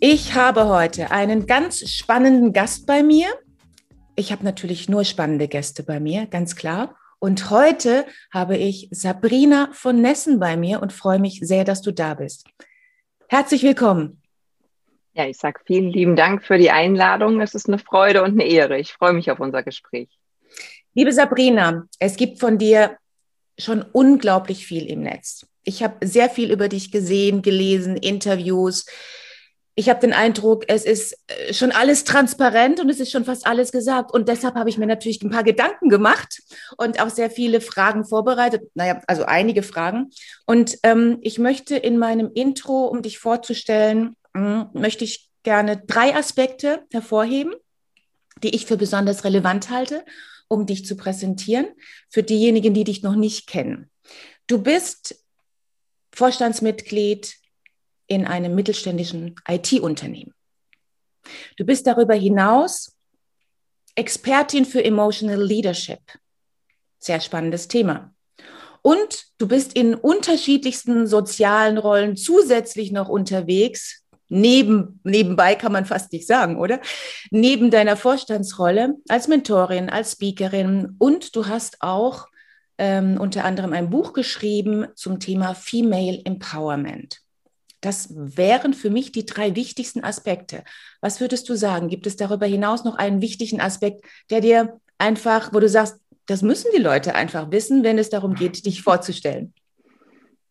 ich habe heute einen ganz spannenden Gast bei mir. Ich habe natürlich nur spannende Gäste bei mir, ganz klar. Und heute habe ich Sabrina von Nessen bei mir und freue mich sehr, dass du da bist. Herzlich willkommen. Ja, ich sage vielen lieben Dank für die Einladung. Es ist eine Freude und eine Ehre. Ich freue mich auf unser Gespräch. Liebe Sabrina, es gibt von dir schon unglaublich viel im Netz. Ich habe sehr viel über dich gesehen, gelesen, Interviews ich habe den Eindruck, es ist äh, schon alles transparent und es ist schon fast alles gesagt. Und deshalb habe ich mir natürlich ein paar Gedanken gemacht und auch sehr viele Fragen vorbereitet. Naja, also einige Fragen. Und ähm, ich möchte in meinem Intro, um dich vorzustellen, äh, möchte ich gerne drei Aspekte hervorheben, die ich für besonders relevant halte, um dich zu präsentieren, für diejenigen, die dich noch nicht kennen. Du bist Vorstandsmitglied in einem mittelständischen IT-Unternehmen. Du bist darüber hinaus Expertin für Emotional Leadership. Sehr spannendes Thema. Und du bist in unterschiedlichsten sozialen Rollen zusätzlich noch unterwegs. Neben, nebenbei kann man fast nicht sagen, oder? Neben deiner Vorstandsrolle als Mentorin, als Speakerin. Und du hast auch ähm, unter anderem ein Buch geschrieben zum Thema Female Empowerment. Das wären für mich die drei wichtigsten Aspekte. Was würdest du sagen? Gibt es darüber hinaus noch einen wichtigen Aspekt, der dir einfach, wo du sagst, das müssen die Leute einfach wissen, wenn es darum geht, dich vorzustellen?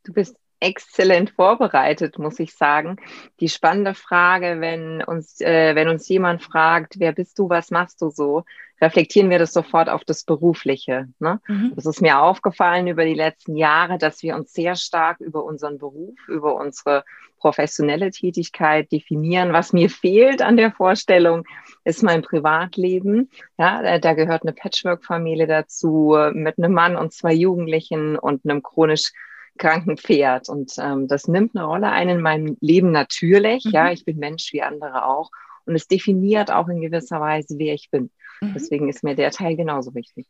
Du bist exzellent vorbereitet, muss ich sagen. Die spannende Frage, wenn uns, äh, wenn uns jemand fragt, wer bist du, was machst du so, reflektieren wir das sofort auf das Berufliche. Ne? Mhm. Das ist mir aufgefallen über die letzten Jahre, dass wir uns sehr stark über unseren Beruf, über unsere professionelle Tätigkeit definieren. Was mir fehlt an der Vorstellung, ist mein Privatleben. Ja, da gehört eine Patchwork-Familie dazu mit einem Mann und zwei Jugendlichen und einem chronisch kranken Pferd. Und ähm, das nimmt eine Rolle ein in meinem Leben natürlich. Mhm. Ja, ich bin Mensch wie andere auch. Und es definiert auch in gewisser Weise, wer ich bin. Mhm. Deswegen ist mir der Teil genauso wichtig.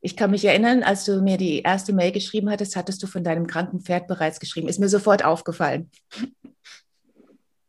Ich kann mich erinnern, als du mir die erste Mail geschrieben hattest, hattest du von deinem kranken Pferd bereits geschrieben. Ist mir sofort aufgefallen.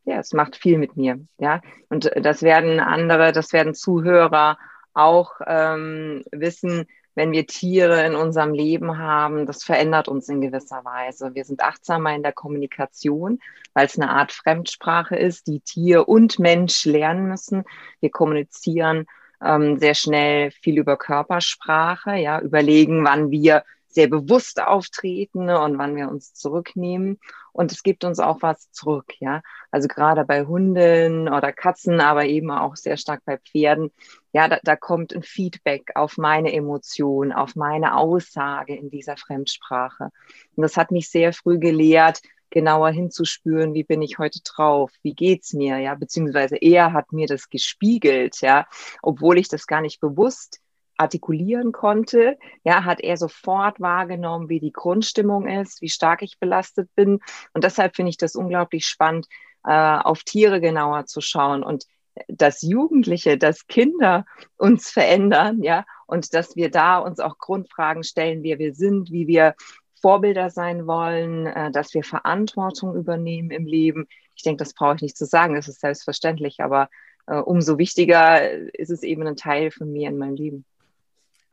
Ja, es macht viel mit mir. Ja, und das werden andere, das werden Zuhörer auch ähm, wissen, wenn wir Tiere in unserem Leben haben, das verändert uns in gewisser Weise. Wir sind achtsamer in der Kommunikation, weil es eine Art Fremdsprache ist, die Tier und Mensch lernen müssen. Wir kommunizieren ähm, sehr schnell viel über Körpersprache, ja, überlegen, wann wir sehr bewusst auftreten und wann wir uns zurücknehmen. Und es gibt uns auch was zurück, ja. Also gerade bei Hunden oder Katzen, aber eben auch sehr stark bei Pferden. Ja, da, da kommt ein Feedback auf meine Emotion, auf meine Aussage in dieser Fremdsprache. Und das hat mich sehr früh gelehrt, genauer hinzuspüren, wie bin ich heute drauf, wie geht's mir, ja, beziehungsweise er hat mir das gespiegelt, ja, obwohl ich das gar nicht bewusst artikulieren konnte, ja, hat er sofort wahrgenommen, wie die Grundstimmung ist, wie stark ich belastet bin. Und deshalb finde ich das unglaublich spannend, äh, auf Tiere genauer zu schauen und dass Jugendliche, dass Kinder uns verändern, ja, und dass wir da uns auch Grundfragen stellen, wer wir sind, wie wir Vorbilder sein wollen, äh, dass wir Verantwortung übernehmen im Leben. Ich denke, das brauche ich nicht zu sagen, das ist selbstverständlich, aber äh, umso wichtiger ist es eben ein Teil von mir in meinem Leben.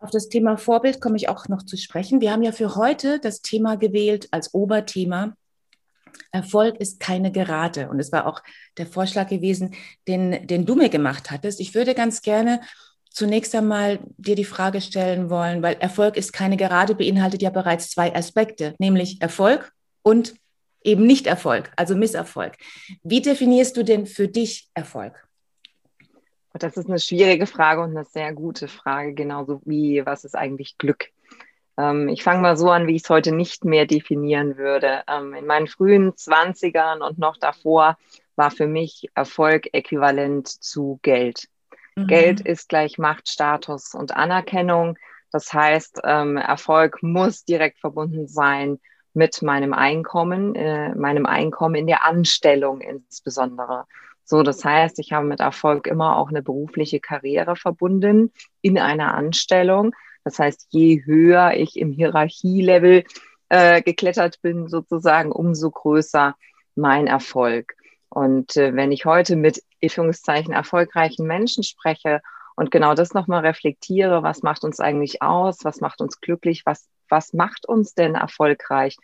Auf das Thema Vorbild komme ich auch noch zu sprechen. Wir haben ja für heute das Thema gewählt als Oberthema. Erfolg ist keine Gerade. Und es war auch der Vorschlag gewesen, den, den du mir gemacht hattest. Ich würde ganz gerne zunächst einmal dir die Frage stellen wollen, weil Erfolg ist keine Gerade beinhaltet ja bereits zwei Aspekte, nämlich Erfolg und eben Nicht-Erfolg, also Misserfolg. Wie definierst du denn für dich Erfolg? Das ist eine schwierige Frage und eine sehr gute Frage, genauso wie was ist eigentlich Glück? Ähm, ich fange mal so an, wie ich es heute nicht mehr definieren würde. Ähm, in meinen frühen Zwanzigern und noch davor war für mich Erfolg äquivalent zu Geld. Mhm. Geld ist gleich Macht, Status und Anerkennung. Das heißt, ähm, Erfolg muss direkt verbunden sein mit meinem Einkommen, äh, meinem Einkommen in der Anstellung insbesondere. So, das heißt, ich habe mit Erfolg immer auch eine berufliche Karriere verbunden in einer Anstellung. Das heißt, je höher ich im Hierarchielevel äh, geklettert bin, sozusagen, umso größer mein Erfolg. Und äh, wenn ich heute mit Anführungszeichen erfolgreichen Menschen spreche und genau das nochmal reflektiere, was macht uns eigentlich aus, was macht uns glücklich, was, was macht uns denn erfolgreich,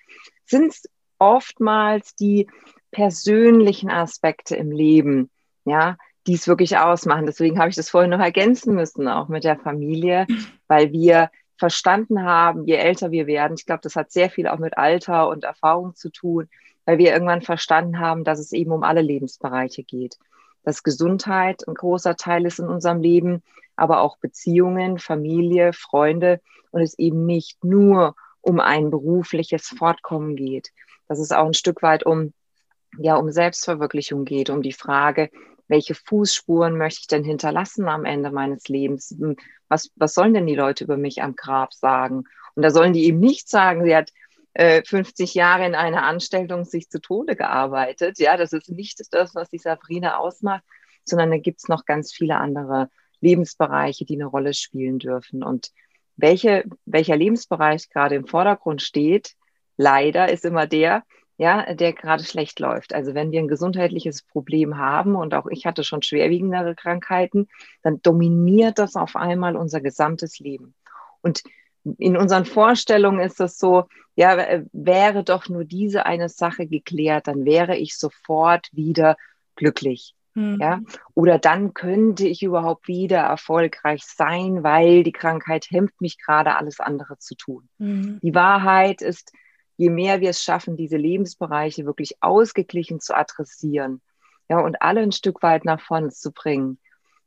sind es oftmals die persönlichen Aspekte im Leben, ja, die es wirklich ausmachen. Deswegen habe ich das vorhin noch ergänzen müssen, auch mit der Familie, weil wir verstanden haben, je älter wir werden, ich glaube, das hat sehr viel auch mit Alter und Erfahrung zu tun, weil wir irgendwann verstanden haben, dass es eben um alle Lebensbereiche geht. Dass Gesundheit ein großer Teil ist in unserem Leben, aber auch Beziehungen, Familie, Freunde und es eben nicht nur um ein berufliches Fortkommen geht. Dass es auch ein Stück weit um ja um Selbstverwirklichung geht, um die Frage, welche Fußspuren möchte ich denn hinterlassen am Ende meines Lebens? Hm, was, was sollen denn die Leute über mich am Grab sagen? Und da sollen die eben nicht sagen, sie hat äh, 50 Jahre in einer Anstellung sich zu Tode gearbeitet. Ja, das ist nicht das, was die Sabrina ausmacht, sondern da gibt es noch ganz viele andere Lebensbereiche, die eine Rolle spielen dürfen. Und welche, welcher Lebensbereich gerade im Vordergrund steht, leider ist immer der, ja, der gerade schlecht läuft. Also wenn wir ein gesundheitliches Problem haben und auch ich hatte schon schwerwiegendere Krankheiten, dann dominiert das auf einmal unser gesamtes Leben. Und in unseren Vorstellungen ist das so, ja, wäre doch nur diese eine Sache geklärt, dann wäre ich sofort wieder glücklich. Mhm. Ja, oder dann könnte ich überhaupt wieder erfolgreich sein, weil die Krankheit hemmt mich gerade alles andere zu tun. Mhm. Die Wahrheit ist, je mehr wir es schaffen, diese Lebensbereiche wirklich ausgeglichen zu adressieren, ja, und alle ein Stück weit nach vorne zu bringen,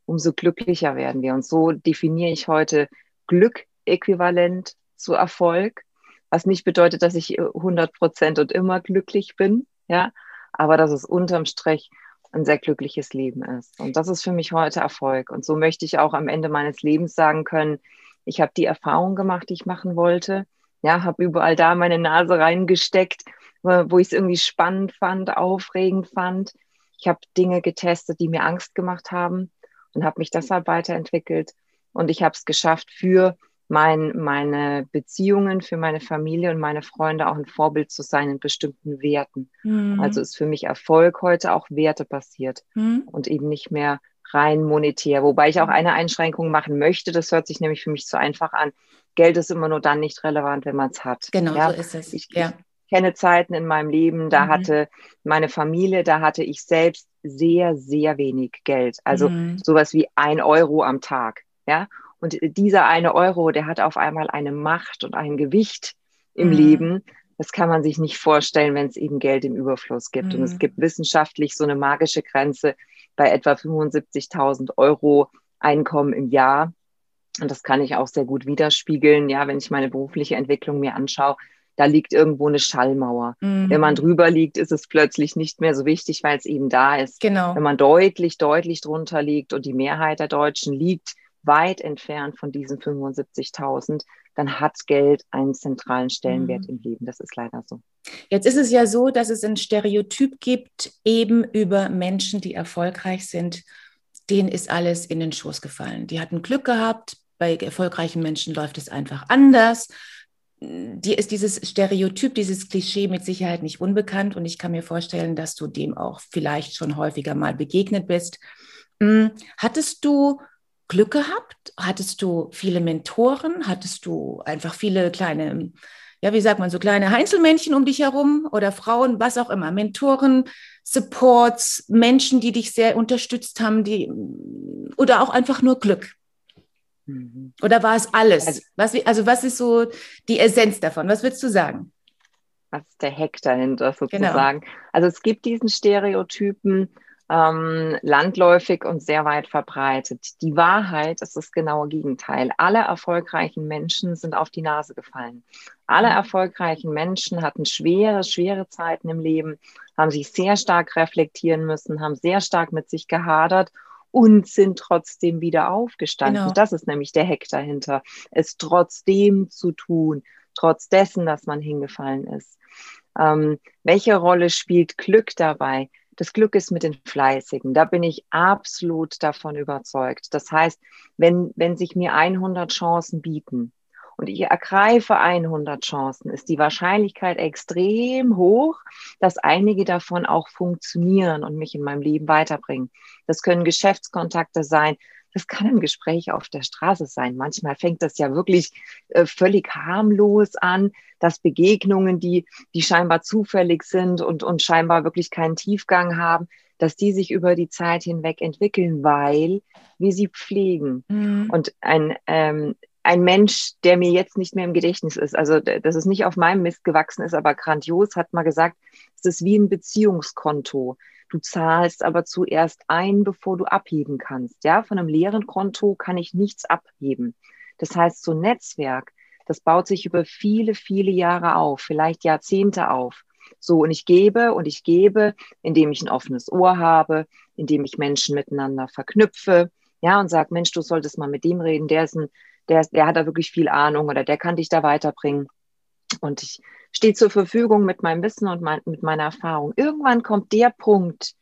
umso glücklicher werden wir. Und so definiere ich heute Glück äquivalent zu Erfolg, was nicht bedeutet, dass ich 100 Prozent und immer glücklich bin, ja, aber dass es unterm Strich ein sehr glückliches Leben ist. Und das ist für mich heute Erfolg. Und so möchte ich auch am Ende meines Lebens sagen können, ich habe die Erfahrung gemacht, die ich machen wollte. Ja, habe überall da meine Nase reingesteckt, wo ich es irgendwie spannend fand, aufregend fand. Ich habe Dinge getestet, die mir Angst gemacht haben und habe mich deshalb weiterentwickelt. Und ich habe es geschafft, für mein, meine Beziehungen, für meine Familie und meine Freunde auch ein Vorbild zu sein in bestimmten Werten. Mhm. Also ist für mich Erfolg heute auch wertebasiert mhm. und eben nicht mehr rein monetär. Wobei ich auch eine Einschränkung machen möchte. Das hört sich nämlich für mich zu einfach an. Geld ist immer nur dann nicht relevant, wenn man es hat. Genau, ja? so ist es. Ich, ja. ich kenne Zeiten in meinem Leben, da mhm. hatte meine Familie, da hatte ich selbst sehr, sehr wenig Geld. Also mhm. sowas wie ein Euro am Tag. Ja. Und dieser eine Euro, der hat auf einmal eine Macht und ein Gewicht im mhm. Leben. Das kann man sich nicht vorstellen, wenn es eben Geld im Überfluss gibt. Und es mhm. gibt wissenschaftlich so eine magische Grenze bei etwa 75.000 Euro Einkommen im Jahr. Und das kann ich auch sehr gut widerspiegeln, ja, wenn ich meine berufliche Entwicklung mir anschaue. Da liegt irgendwo eine Schallmauer. Mhm. Wenn man drüber liegt, ist es plötzlich nicht mehr so wichtig, weil es eben da ist. Genau. Wenn man deutlich, deutlich drunter liegt und die Mehrheit der Deutschen liegt weit entfernt von diesen 75.000, dann hat Geld einen zentralen Stellenwert mhm. im Leben. Das ist leider so. Jetzt ist es ja so, dass es ein Stereotyp gibt, eben über Menschen, die erfolgreich sind. Denen ist alles in den Schoß gefallen. Die hatten Glück gehabt, bei erfolgreichen Menschen läuft es einfach anders. Dir ist dieses Stereotyp, dieses Klischee mit Sicherheit nicht unbekannt und ich kann mir vorstellen, dass du dem auch vielleicht schon häufiger mal begegnet bist. Hm, hattest du Glück gehabt? Hattest du viele Mentoren? Hattest du einfach viele kleine, ja, wie sagt man, so kleine Heinzelmännchen um dich herum oder Frauen, was auch immer, Mentoren, Supports, Menschen, die dich sehr unterstützt haben, die oder auch einfach nur Glück? Mhm. Oder war es alles? Also, was, also was ist so die Essenz davon? Was würdest du sagen? Was ist der Hack dahinter sozusagen? Genau. Also es gibt diesen Stereotypen, ähm, landläufig und sehr weit verbreitet. Die Wahrheit ist das genaue Gegenteil. Alle erfolgreichen Menschen sind auf die Nase gefallen. Alle mhm. erfolgreichen Menschen hatten schwere, schwere Zeiten im Leben, haben sich sehr stark reflektieren müssen, haben sehr stark mit sich gehadert und sind trotzdem wieder aufgestanden. Genau. Das ist nämlich der Hack dahinter, es trotzdem zu tun, trotz dessen, dass man hingefallen ist. Ähm, welche Rolle spielt Glück dabei? Das Glück ist mit den Fleißigen. Da bin ich absolut davon überzeugt. Das heißt, wenn, wenn sich mir 100 Chancen bieten und ich ergreife 100 Chancen, ist die Wahrscheinlichkeit extrem hoch, dass einige davon auch funktionieren und mich in meinem Leben weiterbringen. Das können Geschäftskontakte sein, das kann ein Gespräch auf der Straße sein. Manchmal fängt das ja wirklich äh, völlig harmlos an, dass Begegnungen, die, die scheinbar zufällig sind und, und scheinbar wirklich keinen Tiefgang haben, dass die sich über die Zeit hinweg entwickeln, weil wir sie pflegen. Mhm. Und ein, ähm, ein Mensch, der mir jetzt nicht mehr im Gedächtnis ist, also dass es nicht auf meinem Mist gewachsen ist, aber grandios, hat mal gesagt, es ist wie ein Beziehungskonto. Du zahlst aber zuerst ein, bevor du abheben kannst. Ja, von einem leeren Konto kann ich nichts abheben. Das heißt, so ein Netzwerk, das baut sich über viele, viele Jahre auf, vielleicht Jahrzehnte auf. So, und ich gebe und ich gebe, indem ich ein offenes Ohr habe, indem ich Menschen miteinander verknüpfe, ja, und sage, Mensch, du solltest mal mit dem reden, der ist ein, der, der hat da wirklich viel Ahnung oder der kann dich da weiterbringen. Und ich stehe zur Verfügung mit meinem Wissen und mein, mit meiner Erfahrung. Irgendwann kommt der Punkt,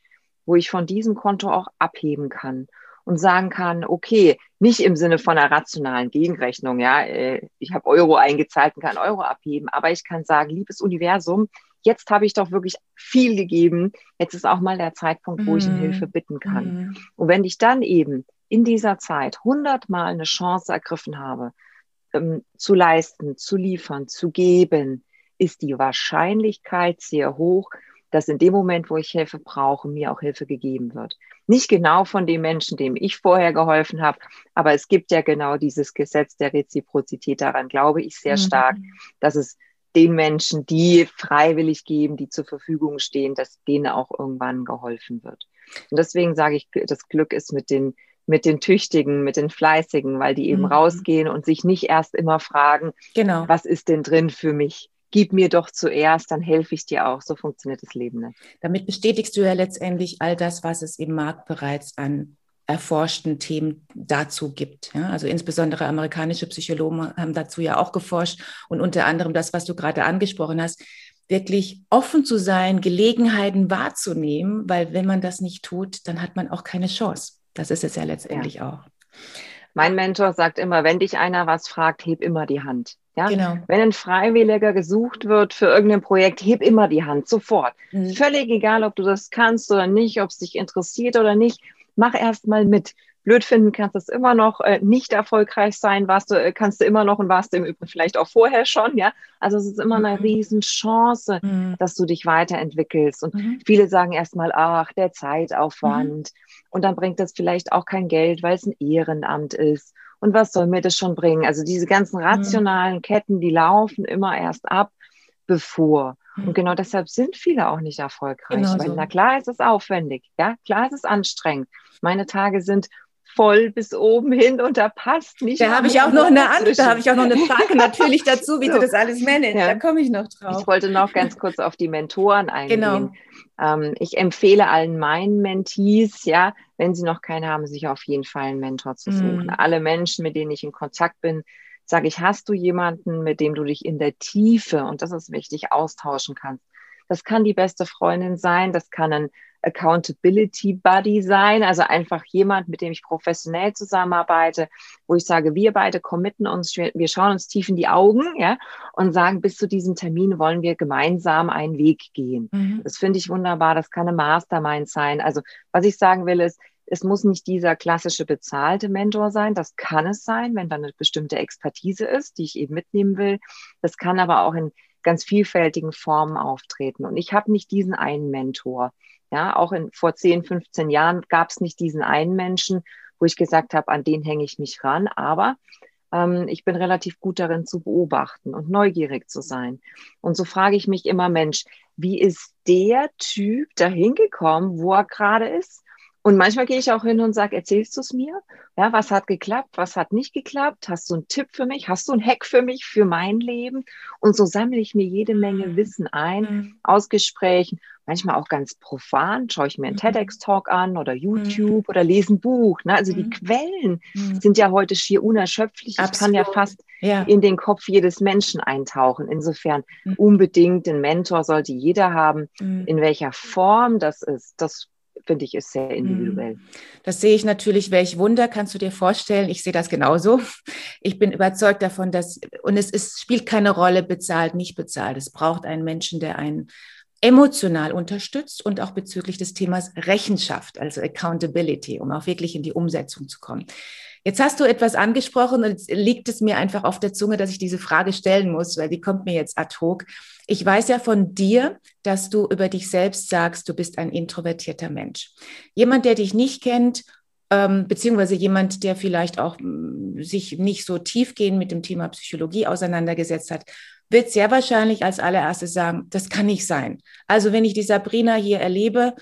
wo ich von diesem Konto auch abheben kann und sagen kann, okay, nicht im Sinne von einer rationalen Gegenrechnung, ja, äh, ich habe Euro eingezahlt und kann Euro abheben, aber ich kann sagen, liebes Universum, jetzt habe ich doch wirklich viel gegeben, jetzt ist auch mal der Zeitpunkt, wo ich um mhm. Hilfe bitten kann. Mm. Und wenn ich dann eben in dieser Zeit hundertmal eine Chance ergriffen habe, ähm, zu leisten, zu liefern, zu geben, ist die Wahrscheinlichkeit sehr hoch, dass in dem Moment, wo ich Hilfe brauche, mir auch Hilfe gegeben wird. Nicht genau von dem Menschen, dem ich vorher geholfen habe, aber es gibt ja genau dieses Gesetz der Reziprozität. Daran glaube ich sehr mhm. stark, dass es den Menschen, die freiwillig geben, die zur Verfügung stehen, dass denen auch irgendwann geholfen wird. Und deswegen sage ich, das Glück ist mit den mit den Tüchtigen, mit den Fleißigen, weil die eben mhm. rausgehen und sich nicht erst immer fragen, genau. was ist denn drin für mich? Gib mir doch zuerst, dann helfe ich dir auch. So funktioniert das Leben nicht. Damit bestätigst du ja letztendlich all das, was es im Markt bereits an erforschten Themen dazu gibt. Ja, also insbesondere amerikanische Psychologen haben dazu ja auch geforscht und unter anderem das, was du gerade angesprochen hast, wirklich offen zu sein, Gelegenheiten wahrzunehmen, weil wenn man das nicht tut, dann hat man auch keine Chance. Das ist es ja letztendlich ja. auch. Mein Mentor sagt immer, wenn dich einer was fragt, heb immer die Hand. Ja? Genau. Wenn ein Freiwilliger gesucht wird für irgendein Projekt, heb immer die Hand, sofort. Mhm. Völlig egal, ob du das kannst oder nicht, ob es dich interessiert oder nicht, mach erst mal mit blöd finden kannst es immer noch äh, nicht erfolgreich sein, warst du, äh, kannst du immer noch und warst du im Übrigen vielleicht auch vorher schon, ja. Also es ist immer eine mhm. Riesenchance, mhm. dass du dich weiterentwickelst. Und mhm. viele sagen erstmal, ach, der Zeitaufwand. Mhm. Und dann bringt das vielleicht auch kein Geld, weil es ein Ehrenamt ist. Und was soll mir das schon bringen? Also diese ganzen mhm. rationalen Ketten, die laufen immer erst ab, bevor. Und mhm. genau deshalb sind viele auch nicht erfolgreich. Genau weil, so. na klar ist es aufwendig, ja, klar ist es anstrengend. Meine Tage sind voll bis oben hin und da passt nicht. Da habe ich auch noch eine andere, da habe ich auch noch eine Frage natürlich dazu, wie so. du das alles managst. Ja. Da komme ich noch drauf. Ich wollte noch ganz kurz auf die Mentoren eingehen. Genau. Ähm, ich empfehle allen meinen Mentees, ja, wenn sie noch keinen haben, sich auf jeden Fall einen Mentor zu suchen. Mhm. Alle Menschen, mit denen ich in Kontakt bin, sage ich, hast du jemanden, mit dem du dich in der Tiefe, und das ist wichtig, austauschen kannst. Das kann die beste Freundin sein, das kann ein Accountability Buddy sein, also einfach jemand, mit dem ich professionell zusammenarbeite, wo ich sage, wir beide committen uns, wir schauen uns tief in die Augen, ja, und sagen, bis zu diesem Termin wollen wir gemeinsam einen Weg gehen. Mhm. Das finde ich wunderbar. Das kann eine Mastermind sein. Also, was ich sagen will, ist, es muss nicht dieser klassische bezahlte Mentor sein. Das kann es sein, wenn da eine bestimmte Expertise ist, die ich eben mitnehmen will. Das kann aber auch in ganz vielfältigen Formen auftreten. Und ich habe nicht diesen einen Mentor. Ja, auch in, vor 10, 15 Jahren gab es nicht diesen einen Menschen, wo ich gesagt habe, an den hänge ich mich ran. Aber ähm, ich bin relativ gut darin zu beobachten und neugierig zu sein. Und so frage ich mich immer, Mensch, wie ist der Typ dahin gekommen, wo er gerade ist? Und manchmal gehe ich auch hin und sage, erzählst du es mir? Ja, was hat geklappt? Was hat nicht geklappt? Hast du einen Tipp für mich? Hast du einen Hack für mich, für mein Leben? Und so sammle ich mir jede Menge mhm. Wissen ein mhm. aus Gesprächen. Manchmal auch ganz profan. Schaue ich mir einen mhm. TEDx-Talk an oder YouTube oder lese ein Buch. Ne? Also die Quellen sind ja heute schier unerschöpflich. Absolut. Ich kann ja fast ja. in den Kopf jedes Menschen eintauchen. Insofern unbedingt einen Mentor sollte jeder haben. In welcher Form das ist, das finde ich, ist sehr individuell. Das sehe ich natürlich, welch Wunder kannst du dir vorstellen. Ich sehe das genauso. Ich bin überzeugt davon, dass, und es ist, spielt keine Rolle, bezahlt, nicht bezahlt. Es braucht einen Menschen, der einen emotional unterstützt und auch bezüglich des Themas Rechenschaft, also Accountability, um auch wirklich in die Umsetzung zu kommen. Jetzt hast du etwas angesprochen und liegt es mir einfach auf der Zunge, dass ich diese Frage stellen muss, weil die kommt mir jetzt ad hoc. Ich weiß ja von dir, dass du über dich selbst sagst, du bist ein introvertierter Mensch. Jemand, der dich nicht kennt, ähm, beziehungsweise jemand, der vielleicht auch mm, sich nicht so tiefgehend mit dem Thema Psychologie auseinandergesetzt hat, wird sehr wahrscheinlich als allererstes sagen, das kann nicht sein. Also wenn ich die Sabrina hier erlebe,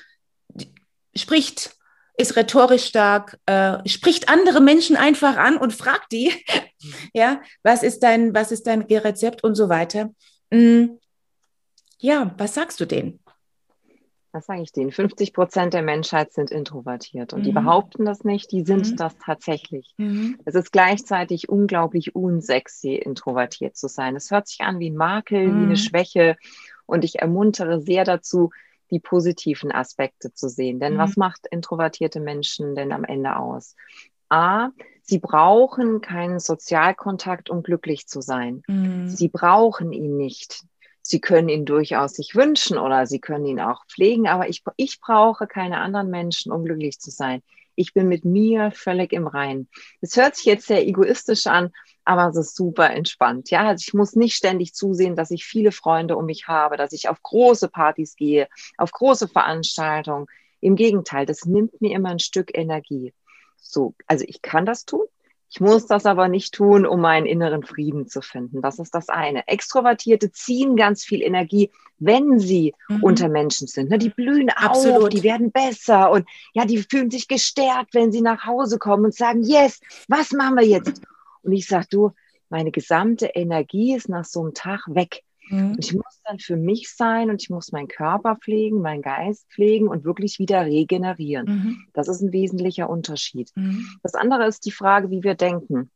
spricht ist rhetorisch stark, äh, spricht andere Menschen einfach an und fragt die, ja, was ist dein, was ist dein Rezept und so weiter. Mm, ja, was sagst du denen? Was sage ich denen? 50 Prozent der Menschheit sind introvertiert und mhm. die behaupten das nicht, die sind mhm. das tatsächlich. Mhm. Es ist gleichzeitig unglaublich unsexy, introvertiert zu sein. Es hört sich an wie ein Makel, wie eine mhm. Schwäche und ich ermuntere sehr dazu, die positiven Aspekte zu sehen. Denn mhm. was macht introvertierte Menschen denn am Ende aus? A, sie brauchen keinen Sozialkontakt, um glücklich zu sein. Mhm. Sie brauchen ihn nicht. Sie können ihn durchaus sich wünschen oder sie können ihn auch pflegen, aber ich, ich brauche keine anderen Menschen, um glücklich zu sein. Ich bin mit mir völlig im Reinen. Es hört sich jetzt sehr egoistisch an, aber es ist super entspannt. Ja, also ich muss nicht ständig zusehen, dass ich viele Freunde um mich habe, dass ich auf große Partys gehe, auf große Veranstaltungen. Im Gegenteil, das nimmt mir immer ein Stück Energie. So, also ich kann das tun. Ich muss das aber nicht tun, um meinen inneren Frieden zu finden. Das ist das eine. Extrovertierte ziehen ganz viel Energie, wenn sie mhm. unter Menschen sind. Ne, die blühen Absolut. auf, die werden besser und ja, die fühlen sich gestärkt, wenn sie nach Hause kommen und sagen, yes, was machen wir jetzt? Und ich sage, du, meine gesamte Energie ist nach so einem Tag weg. Mhm. Und ich muss dann für mich sein und ich muss meinen Körper pflegen, meinen Geist pflegen und wirklich wieder regenerieren. Mhm. Das ist ein wesentlicher Unterschied. Mhm. Das andere ist die Frage, wie wir denken.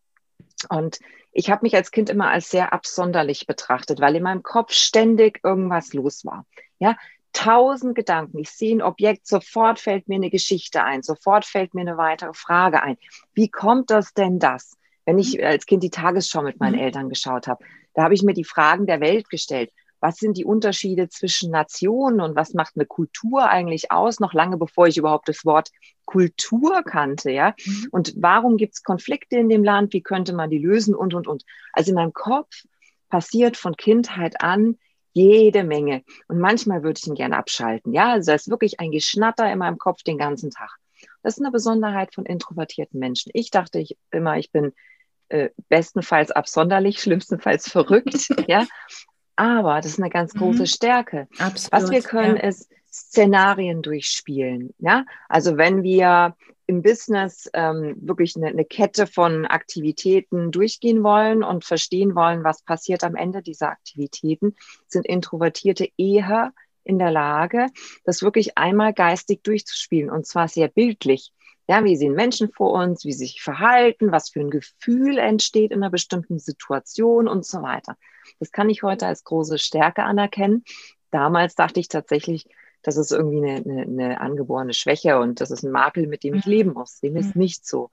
Und ich habe mich als Kind immer als sehr absonderlich betrachtet, weil in meinem Kopf ständig irgendwas los war. Ja, tausend Gedanken. Ich sehe ein Objekt, sofort fällt mir eine Geschichte ein, sofort fällt mir eine weitere Frage ein. Wie kommt das denn das? Wenn ich mhm. als Kind die Tagesschau mit meinen mhm. Eltern geschaut habe, da habe ich mir die Fragen der Welt gestellt. Was sind die Unterschiede zwischen Nationen und was macht eine Kultur eigentlich aus, noch lange bevor ich überhaupt das Wort Kultur kannte, ja? Mhm. Und warum gibt es Konflikte in dem Land? Wie könnte man die lösen und, und, und. Also in meinem Kopf passiert von Kindheit an jede Menge. Und manchmal würde ich ihn gerne abschalten. Ja, also da ist wirklich ein Geschnatter in meinem Kopf den ganzen Tag. Das ist eine Besonderheit von introvertierten Menschen. Ich dachte ich immer, ich bin äh, bestenfalls absonderlich, schlimmstenfalls verrückt, ja. Aber das ist eine ganz große mhm. Stärke. Absolut, Was wir können, ja. ist Szenarien durchspielen. Ja, also wenn wir im Business ähm, wirklich eine, eine, Kette von Aktivitäten durchgehen wollen und verstehen wollen, was passiert am Ende dieser Aktivitäten, sind Introvertierte eher in der Lage, das wirklich einmal geistig durchzuspielen und zwar sehr bildlich. Ja, wie sehen Menschen vor uns, wie sie sich verhalten, was für ein Gefühl entsteht in einer bestimmten Situation und so weiter. Das kann ich heute als große Stärke anerkennen. Damals dachte ich tatsächlich, das ist irgendwie eine, eine, eine angeborene Schwäche und das ist ein Makel, mit dem ich mhm. leben muss. Dem ist mhm. nicht so.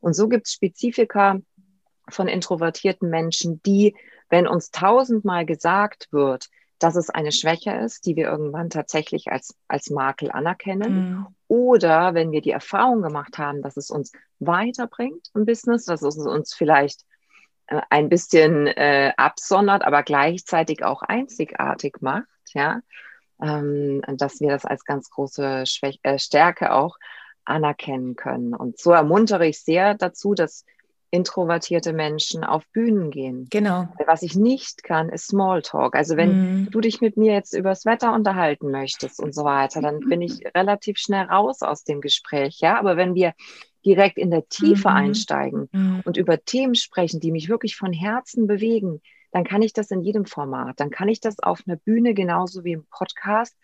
Und so gibt es Spezifika von introvertierten Menschen, die, wenn uns tausendmal gesagt wird, dass es eine Schwäche ist, die wir irgendwann tatsächlich als, als Makel anerkennen. Mhm. Oder wenn wir die Erfahrung gemacht haben, dass es uns weiterbringt im Business, dass es uns vielleicht äh, ein bisschen äh, absondert, aber gleichzeitig auch einzigartig macht, ja, ähm, dass wir das als ganz große Schwäch äh, Stärke auch anerkennen können. Und so ermuntere ich sehr dazu, dass introvertierte Menschen auf Bühnen gehen. Genau. Was ich nicht kann, ist Smalltalk. Also wenn mm. du dich mit mir jetzt übers Wetter unterhalten möchtest und so weiter, dann bin ich relativ schnell raus aus dem Gespräch. Ja, aber wenn wir direkt in der Tiefe mm. einsteigen mm. und über Themen sprechen, die mich wirklich von Herzen bewegen, dann kann ich das in jedem Format. Dann kann ich das auf einer Bühne genauso wie im Podcast.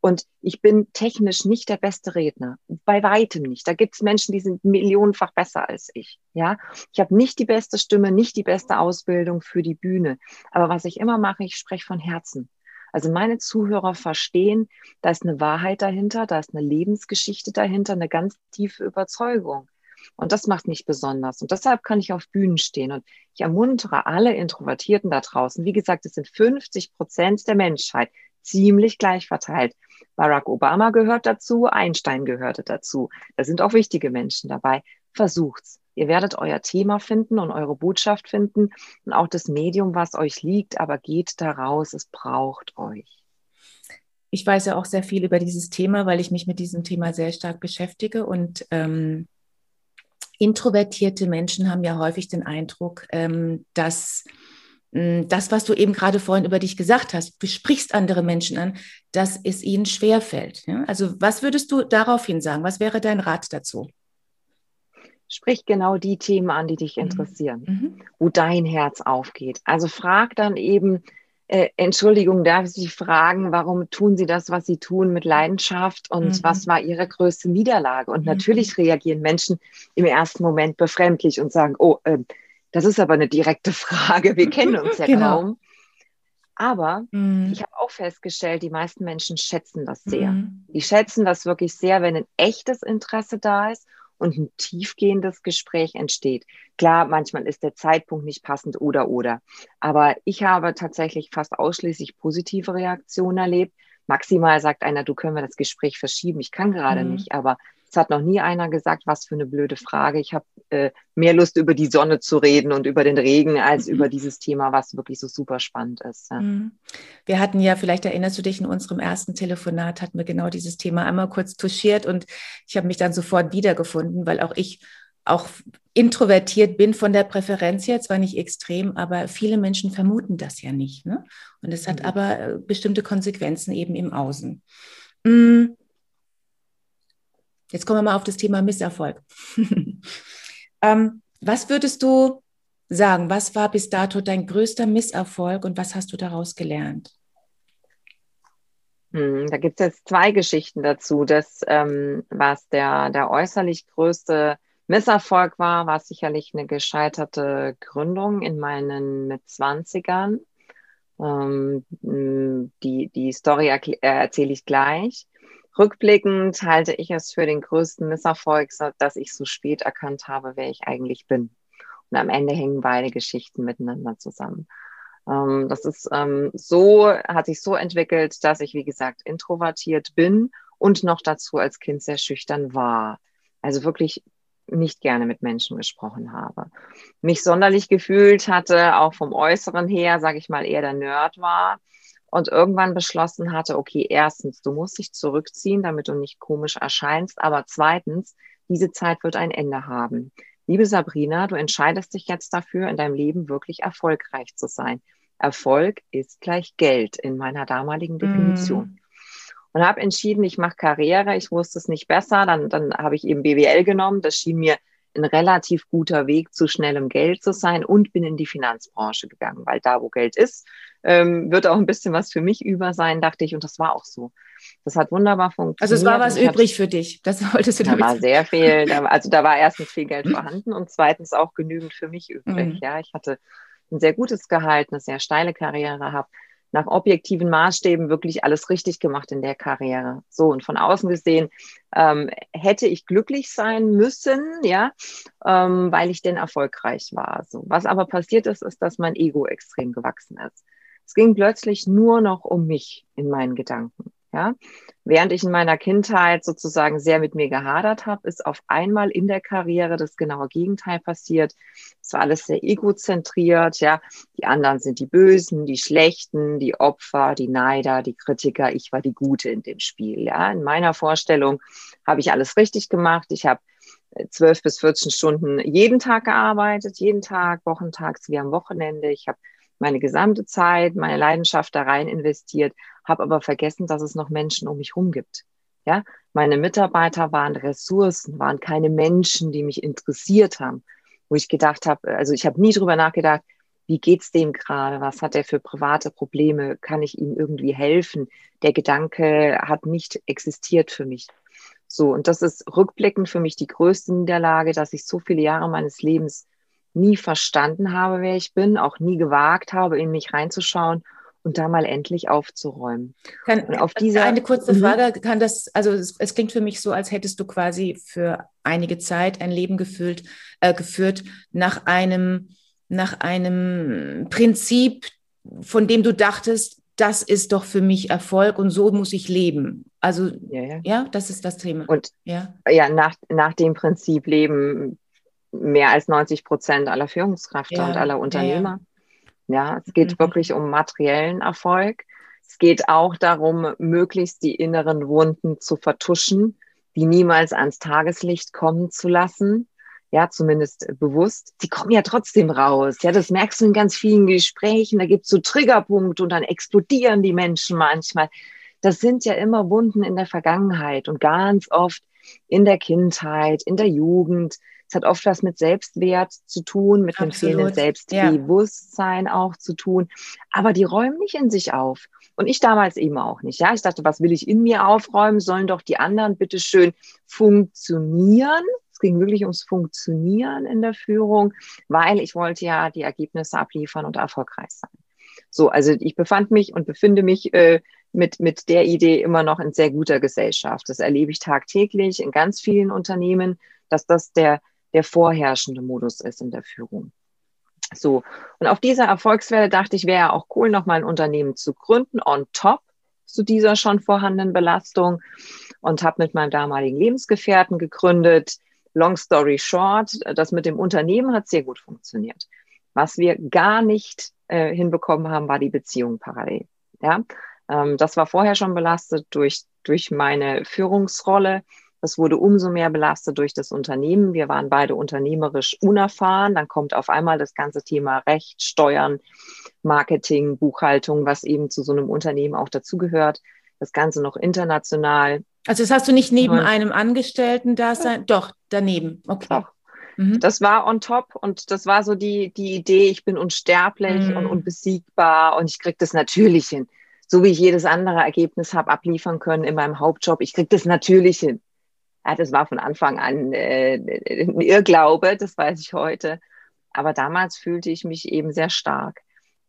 Und ich bin technisch nicht der beste Redner. Bei weitem nicht. Da gibt es Menschen, die sind millionenfach besser als ich. Ja, ich habe nicht die beste Stimme, nicht die beste Ausbildung für die Bühne. Aber was ich immer mache, ich spreche von Herzen. Also meine Zuhörer verstehen, da ist eine Wahrheit dahinter, da ist eine Lebensgeschichte dahinter, eine ganz tiefe Überzeugung. Und das macht mich besonders. Und deshalb kann ich auf Bühnen stehen. Und ich ermuntere alle Introvertierten da draußen. Wie gesagt, es sind 50 Prozent der Menschheit, ziemlich gleich verteilt. Barack Obama gehört dazu, Einstein gehörte dazu. Da sind auch wichtige Menschen dabei. Versucht's. Ihr werdet euer Thema finden und eure Botschaft finden und auch das Medium, was euch liegt, aber geht da raus, es braucht euch. Ich weiß ja auch sehr viel über dieses Thema, weil ich mich mit diesem Thema sehr stark beschäftige und ähm, introvertierte Menschen haben ja häufig den Eindruck, ähm, dass hm, das, was du eben gerade vorhin über dich gesagt hast, du sprichst andere Menschen an, dass es ihnen schwerfällt. Ja? Also was würdest du daraufhin sagen? Was wäre dein Rat dazu? Sprich genau die Themen an, die dich mhm. interessieren, mhm. wo dein Herz aufgeht. Also frag dann eben, äh, Entschuldigung, darf ich Sie fragen, warum tun Sie das, was Sie tun, mit Leidenschaft und mhm. was war Ihre größte Niederlage? Und mhm. natürlich reagieren Menschen im ersten Moment befremdlich und sagen, oh, äh, das ist aber eine direkte Frage, wir kennen uns ja genau. kaum. Aber mhm. ich habe auch festgestellt, die meisten Menschen schätzen das sehr. Mhm. Die schätzen das wirklich sehr, wenn ein echtes Interesse da ist und ein tiefgehendes Gespräch entsteht. Klar, manchmal ist der Zeitpunkt nicht passend oder oder. Aber ich habe tatsächlich fast ausschließlich positive Reaktionen erlebt. Maximal sagt einer, du können wir das Gespräch verschieben. Ich kann gerade mhm. nicht, aber es hat noch nie einer gesagt, was für eine blöde Frage. Ich habe äh, mehr Lust, über die Sonne zu reden und über den Regen, als mhm. über dieses Thema, was wirklich so super spannend ist. Ja. Mhm. Wir hatten ja, vielleicht erinnerst du dich, in unserem ersten Telefonat hatten wir genau dieses Thema einmal kurz touchiert und ich habe mich dann sofort wiedergefunden, weil auch ich auch introvertiert bin von der Präferenz her, zwar nicht extrem, aber viele Menschen vermuten das ja nicht. Ne? Und es hat mhm. aber äh, bestimmte Konsequenzen eben im Außen. Mhm. Jetzt kommen wir mal auf das Thema Misserfolg. ähm, was würdest du sagen? Was war bis dato dein größter Misserfolg und was hast du daraus gelernt? Hm, da gibt es jetzt zwei Geschichten dazu. Das, ähm, was der, der äußerlich größte Misserfolg war, war sicherlich eine gescheiterte Gründung in meinen mit 20ern. Ähm, die, die Story äh, erzähle ich gleich. Rückblickend halte ich es für den größten Misserfolg, dass ich so spät erkannt habe, wer ich eigentlich bin. Und am Ende hängen beide Geschichten miteinander zusammen. Ähm, das ist ähm, so, hat sich so entwickelt, dass ich, wie gesagt, introvertiert bin und noch dazu als Kind sehr schüchtern war. Also wirklich nicht gerne mit Menschen gesprochen habe. Mich sonderlich gefühlt hatte, auch vom Äußeren her, sage ich mal, eher der Nerd war und irgendwann beschlossen hatte, okay, erstens, du musst dich zurückziehen, damit du nicht komisch erscheinst, aber zweitens, diese Zeit wird ein Ende haben. Liebe Sabrina, du entscheidest dich jetzt dafür, in deinem Leben wirklich erfolgreich zu sein. Erfolg ist gleich Geld in meiner damaligen Definition. Mm. Und habe entschieden, ich mache Karriere. Ich wusste es nicht besser. Dann, dann habe ich eben BWL genommen. Das schien mir ein relativ guter Weg zu schnellem Geld zu sein und bin in die Finanzbranche gegangen, weil da, wo Geld ist, ähm, wird auch ein bisschen was für mich über sein, dachte ich. Und das war auch so. Das hat wunderbar funktioniert. Also es war was übrig für dich. Das wolltest du damit Da war sehr viel. Da, also da war erstens viel Geld vorhanden und zweitens auch genügend für mich übrig. Mhm. Ja, ich hatte ein sehr gutes Gehalt, eine sehr steile Karriere, habe nach objektiven Maßstäben wirklich alles richtig gemacht in der Karriere. So, und von außen gesehen ähm, hätte ich glücklich sein müssen, ja, ähm, weil ich denn erfolgreich war. So, was aber passiert ist, ist, dass mein Ego extrem gewachsen ist. Es ging plötzlich nur noch um mich in meinen Gedanken. Ja? Während ich in meiner Kindheit sozusagen sehr mit mir gehadert habe, ist auf einmal in der Karriere das genaue Gegenteil passiert. Es war alles sehr egozentriert, ja. Die anderen sind die Bösen, die Schlechten, die Opfer, die Neider, die Kritiker. Ich war die Gute in dem Spiel, ja. In meiner Vorstellung habe ich alles richtig gemacht. Ich habe zwölf bis 14 Stunden jeden Tag gearbeitet, jeden Tag, wochentags wie am Wochenende. Ich habe meine gesamte Zeit, meine Leidenschaft da rein investiert, habe aber vergessen, dass es noch Menschen um mich herum gibt. Ja, meine Mitarbeiter waren Ressourcen, waren keine Menschen, die mich interessiert haben, wo ich gedacht habe, also ich habe nie drüber nachgedacht, wie geht's dem gerade? Was hat er für private Probleme? Kann ich ihm irgendwie helfen? Der Gedanke hat nicht existiert für mich. So, und das ist rückblickend für mich die größte Niederlage, dass ich so viele Jahre meines Lebens nie verstanden habe, wer ich bin, auch nie gewagt habe, in mich reinzuschauen und da mal endlich aufzuräumen. Kann, und auf diese eine kurze mhm. Frage, kann das, also es, es, klingt für mich so, als hättest du quasi für einige Zeit ein Leben gefüllt, äh, geführt nach einem, nach einem Prinzip, von dem du dachtest, das ist doch für mich Erfolg und so muss ich leben. Also ja, ja. ja das ist das Thema. Und ja, ja nach, nach dem Prinzip leben mehr als 90 Prozent aller Führungskräfte ja, und aller Unternehmer. Ja, es geht mhm. wirklich um materiellen Erfolg. Es geht auch darum, möglichst die inneren Wunden zu vertuschen, die niemals ans Tageslicht kommen zu lassen. Ja, zumindest bewusst. Sie kommen ja trotzdem raus. Ja, das merkst du in ganz vielen Gesprächen. Da gibt es so Triggerpunkte und dann explodieren die Menschen manchmal. Das sind ja immer Wunden in der Vergangenheit und ganz oft in der Kindheit, in der Jugend, es hat oft was mit Selbstwert zu tun, mit Absolut. dem fehlenden Selbstbewusstsein ja. auch zu tun. Aber die räumen nicht in sich auf. Und ich damals eben auch nicht. Ja, ich dachte, was will ich in mir aufräumen? Sollen doch die anderen bitte schön funktionieren? Es ging wirklich ums Funktionieren in der Führung, weil ich wollte ja die Ergebnisse abliefern und erfolgreich sein. So, also ich befand mich und befinde mich äh, mit, mit der Idee immer noch in sehr guter Gesellschaft. Das erlebe ich tagtäglich in ganz vielen Unternehmen, dass das der der vorherrschende Modus ist in der Führung. So, und auf dieser Erfolgswelle dachte ich, wäre ja auch cool, nochmal ein Unternehmen zu gründen, on top zu dieser schon vorhandenen Belastung und habe mit meinem damaligen Lebensgefährten gegründet. Long story short, das mit dem Unternehmen hat sehr gut funktioniert. Was wir gar nicht äh, hinbekommen haben, war die Beziehung parallel. Ja, ähm, das war vorher schon belastet durch, durch meine Führungsrolle das wurde umso mehr belastet durch das Unternehmen. Wir waren beide unternehmerisch unerfahren. Dann kommt auf einmal das ganze Thema Recht, Steuern, Marketing, Buchhaltung, was eben zu so einem Unternehmen auch dazugehört. Das Ganze noch international. Also das hast du nicht neben und, einem Angestellten da sein? Doch, daneben. Okay. Doch. Mhm. Das war on top und das war so die, die Idee, ich bin unsterblich mhm. und unbesiegbar und ich kriege das natürlich hin. So wie ich jedes andere Ergebnis habe abliefern können in meinem Hauptjob. Ich kriege das natürlich hin. Ja, das war von Anfang an äh, ein Irrglaube, das weiß ich heute. Aber damals fühlte ich mich eben sehr stark.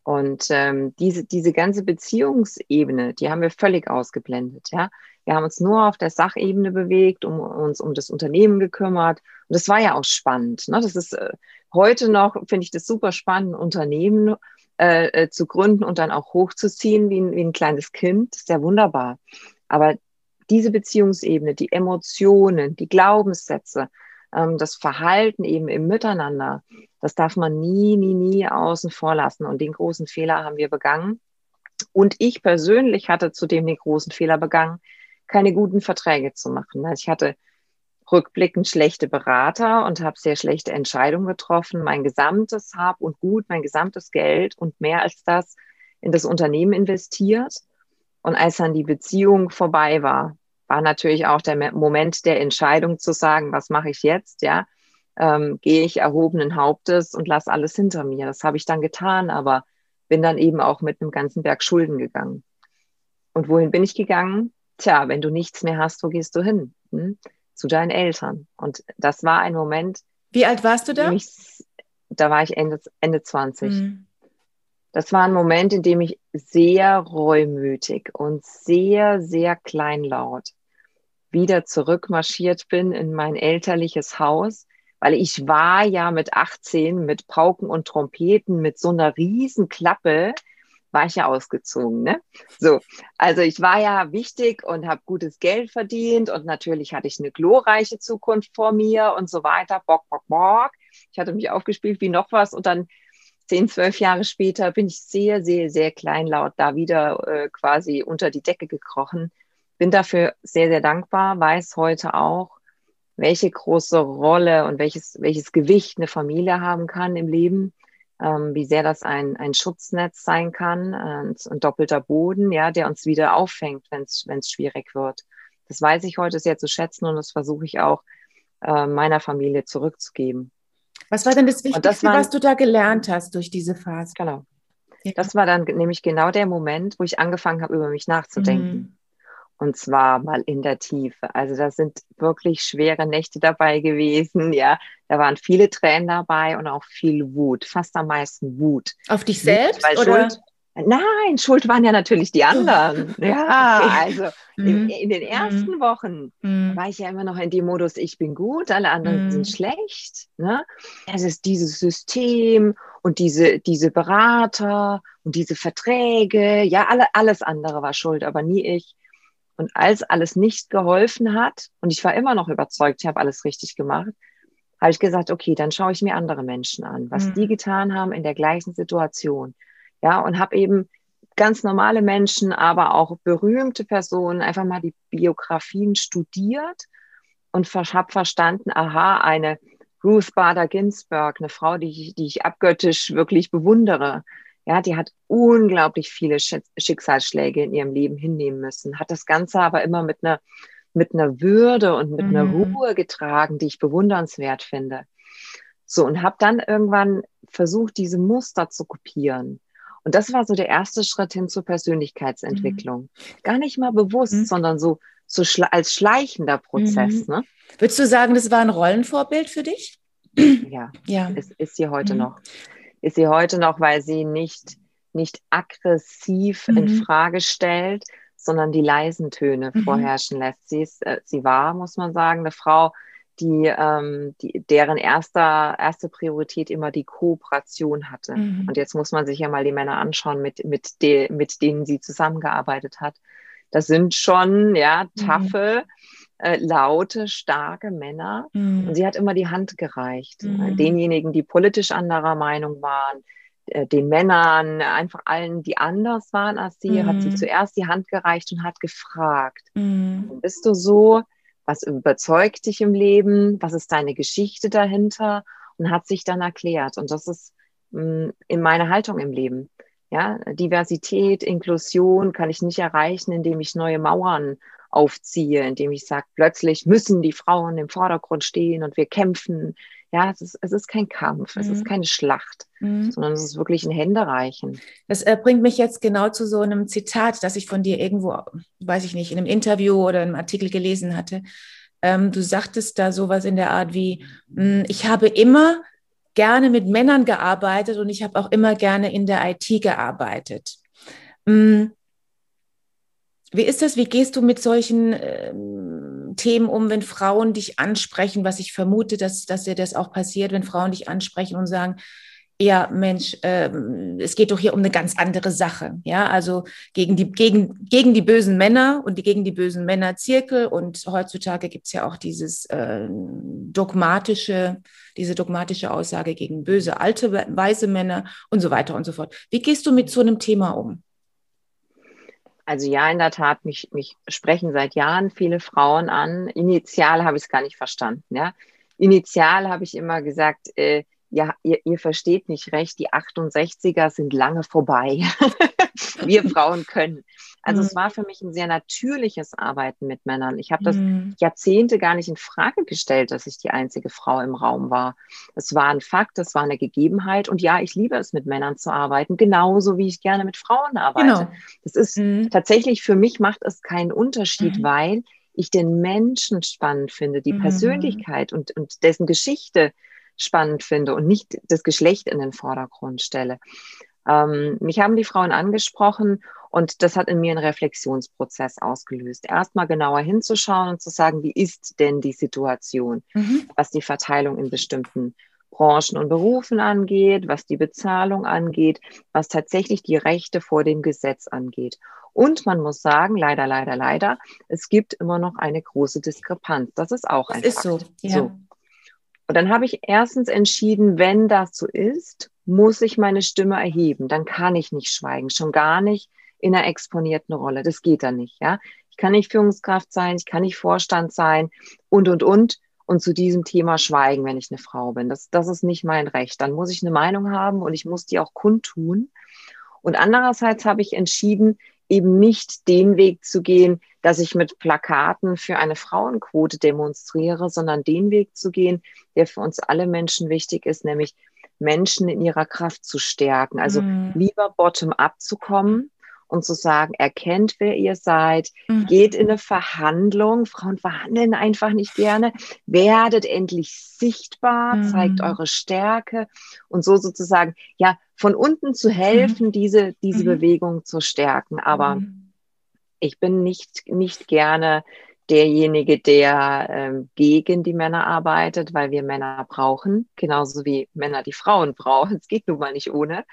Und ähm, diese, diese ganze Beziehungsebene, die haben wir völlig ausgeblendet. Ja? Wir haben uns nur auf der Sachebene bewegt, um uns um das Unternehmen gekümmert. Und das war ja auch spannend. Ne? Das ist äh, heute noch, finde ich das super spannend, ein Unternehmen äh, äh, zu gründen und dann auch hochzuziehen wie ein, wie ein kleines Kind. Sehr wunderbar. Aber diese Beziehungsebene, die Emotionen, die Glaubenssätze, ähm, das Verhalten eben im Miteinander, das darf man nie, nie, nie außen vor lassen. Und den großen Fehler haben wir begangen. Und ich persönlich hatte zudem den großen Fehler begangen, keine guten Verträge zu machen. Also ich hatte rückblickend schlechte Berater und habe sehr schlechte Entscheidungen getroffen. Mein gesamtes Hab und Gut, mein gesamtes Geld und mehr als das in das Unternehmen investiert und als dann die Beziehung vorbei war, war natürlich auch der Moment der Entscheidung zu sagen, was mache ich jetzt, ja? Ähm, gehe ich erhobenen Hauptes und lasse alles hinter mir. Das habe ich dann getan, aber bin dann eben auch mit einem ganzen Berg Schulden gegangen. Und wohin bin ich gegangen? Tja, wenn du nichts mehr hast, wo gehst du hin? Hm? Zu deinen Eltern. Und das war ein Moment. Wie alt warst du da? Mich, da war ich Ende, Ende 20. Mhm das war ein Moment, in dem ich sehr reumütig und sehr, sehr kleinlaut wieder zurückmarschiert bin in mein elterliches Haus, weil ich war ja mit 18 mit Pauken und Trompeten, mit so einer riesen Klappe, war ich ja ausgezogen. Ne? So, also ich war ja wichtig und habe gutes Geld verdient und natürlich hatte ich eine glorreiche Zukunft vor mir und so weiter. Bock, bock, bock. Ich hatte mich aufgespielt wie noch was und dann zehn, zwölf Jahre später bin ich sehr, sehr, sehr kleinlaut da wieder äh, quasi unter die Decke gekrochen. Bin dafür sehr, sehr dankbar, weiß heute auch, welche große Rolle und welches, welches Gewicht eine Familie haben kann im Leben, ähm, wie sehr das ein, ein Schutznetz sein kann, äh, ein doppelter Boden, ja, der uns wieder auffängt, wenn es schwierig wird. Das weiß ich heute sehr zu schätzen und das versuche ich auch äh, meiner Familie zurückzugeben. Was war denn das Wichtigste, das waren, was du da gelernt hast durch diese Phase? Genau. Ja. Das war dann nämlich genau der Moment, wo ich angefangen habe, über mich nachzudenken. Mhm. Und zwar mal in der Tiefe. Also da sind wirklich schwere Nächte dabei gewesen. Ja, da waren viele Tränen dabei und auch viel Wut. Fast am meisten Wut. Auf dich selbst? Wut, oder? Schuld, Nein, schuld waren ja natürlich die anderen. Ja, okay. also in, mhm. in, den ersten mhm. Wochen mhm. war ich ja immer noch in dem Modus, ich bin gut, alle anderen sind schlecht. Ne? Es ist dieses System und diese, diese Berater und diese Verträge, ja, alle, alles andere war schuld, aber nie ich. Und als alles nicht geholfen hat, und ich war immer noch überzeugt, ich habe alles richtig gemacht, habe ich gesagt, okay, dann schaue ich mir andere Menschen an, was die getan haben in der gleichen Situation. Ja, und habe eben ganz normale Menschen, aber auch berühmte Personen einfach mal die Biografien studiert und habe verstanden, aha, eine Ruth Bader Ginsburg, eine Frau, die ich, die ich abgöttisch wirklich bewundere, ja, die hat unglaublich viele Schicksalsschläge in ihrem Leben hinnehmen müssen, hat das Ganze aber immer mit einer, mit einer Würde und mit mhm. einer Ruhe getragen, die ich bewundernswert finde. So, und habe dann irgendwann versucht, diese Muster zu kopieren. Und das war so der erste Schritt hin zur Persönlichkeitsentwicklung. Mhm. Gar nicht mal bewusst, mhm. sondern so, so schle als schleichender Prozess. Mhm. Ne? Würdest du sagen, das war ein Rollenvorbild für dich? Ja, ja. es ist sie heute mhm. noch ist sie heute noch, weil sie nicht, nicht aggressiv mhm. in Frage stellt, sondern die leisen Töne mhm. vorherrschen lässt. Sie, ist, äh, sie war, muss man sagen, eine Frau, die, ähm, die, deren erster, erste Priorität immer die Kooperation hatte. Mhm. Und jetzt muss man sich ja mal die Männer anschauen, mit, mit, de, mit denen sie zusammengearbeitet hat. Das sind schon, ja, mhm. taffe, äh, laute, starke Männer. Mhm. Und sie hat immer die Hand gereicht. Äh, mhm. denjenigen, die politisch anderer Meinung waren, äh, den Männern, einfach allen, die anders waren als sie, mhm. hat sie mhm. zuerst die Hand gereicht und hat gefragt, mhm. bist du so? Was überzeugt dich im Leben? Was ist deine Geschichte dahinter? Und hat sich dann erklärt. Und das ist mh, mm, in meiner Haltung im Leben. Ja, Diversität, Inklusion kann ich nicht erreichen, indem ich neue Mauern aufziehe, indem ich sage, plötzlich müssen die Frauen im Vordergrund stehen und wir kämpfen. Ja, es ist, es ist kein Kampf, mhm. es ist mhm. keine Schlacht, mhm. sondern es ist wirklich ein Händereichen. Das äh, bringt mich jetzt genau zu so einem Zitat, das ich von dir irgendwo, weiß ich nicht, in einem Interview oder einem Artikel gelesen hatte. Ähm, du sagtest da sowas in der Art wie, mh, hm, ich habe immer gerne mit Männern gearbeitet und ich habe auch immer gerne in der IT gearbeitet. Mh, hm, wie ist das? Wie gehst du mit solchen ähm, Themen um, wenn Frauen dich ansprechen, was ich vermute, dass, dass dir das auch passiert, wenn Frauen dich ansprechen und sagen, ja, Mensch, ähm, es geht doch hier um eine ganz andere Sache. Ja, also gegen die, gegen, gegen die bösen Männer und die, gegen die bösen Männerzirkel. Und heutzutage gibt es ja auch dieses äh, dogmatische, diese dogmatische Aussage gegen böse alte, weise Männer und so weiter und so fort. Wie gehst du mit so einem Thema um? Also ja, in der Tat, mich, mich sprechen seit Jahren viele Frauen an. Initial habe ich es gar nicht verstanden. Ja? Initial habe ich immer gesagt, äh, ja, ihr, ihr versteht nicht recht, die 68er sind lange vorbei. Wir Frauen können. Also mhm. es war für mich ein sehr natürliches Arbeiten mit Männern. Ich habe das mhm. Jahrzehnte gar nicht in Frage gestellt, dass ich die einzige Frau im Raum war. Es war ein Fakt, es war eine Gegebenheit. Und ja, ich liebe es, mit Männern zu arbeiten, genauso wie ich gerne mit Frauen arbeite. Genau. Das ist mhm. tatsächlich, für mich macht es keinen Unterschied, mhm. weil ich den Menschen spannend finde, die mhm. Persönlichkeit und, und dessen Geschichte spannend finde und nicht das Geschlecht in den Vordergrund stelle. Ähm, mich haben die Frauen angesprochen und das hat in mir einen Reflexionsprozess ausgelöst. Erstmal genauer hinzuschauen und zu sagen, wie ist denn die Situation, mhm. was die Verteilung in bestimmten Branchen und Berufen angeht, was die Bezahlung angeht, was tatsächlich die Rechte vor dem Gesetz angeht. Und man muss sagen, leider, leider, leider, es gibt immer noch eine große Diskrepanz. Das ist auch ein das Fakt. Ist so, ja. so. Und dann habe ich erstens entschieden, wenn das so ist, muss ich meine Stimme erheben. Dann kann ich nicht schweigen, schon gar nicht in einer exponierten Rolle. Das geht dann nicht, ja. Ich kann nicht Führungskraft sein, ich kann nicht Vorstand sein und, und, und und zu diesem Thema schweigen, wenn ich eine Frau bin. Das, das ist nicht mein Recht. Dann muss ich eine Meinung haben und ich muss die auch kundtun. Und andererseits habe ich entschieden, eben nicht den Weg zu gehen, dass ich mit Plakaten für eine Frauenquote demonstriere, sondern den Weg zu gehen, der für uns alle Menschen wichtig ist, nämlich Menschen in ihrer Kraft zu stärken. Also mhm. lieber bottom-up zu kommen und zu sagen, erkennt, wer ihr seid, mhm. geht in eine Verhandlung. Frauen verhandeln einfach nicht gerne. Werdet endlich sichtbar, mhm. zeigt eure Stärke und so sozusagen, ja, von unten zu helfen, mhm. diese, diese mhm. Bewegung zu stärken. Aber mhm. ich bin nicht, nicht gerne derjenige, der ähm, gegen die Männer arbeitet, weil wir Männer brauchen, genauso wie Männer die Frauen brauchen. Es geht nun mal nicht ohne.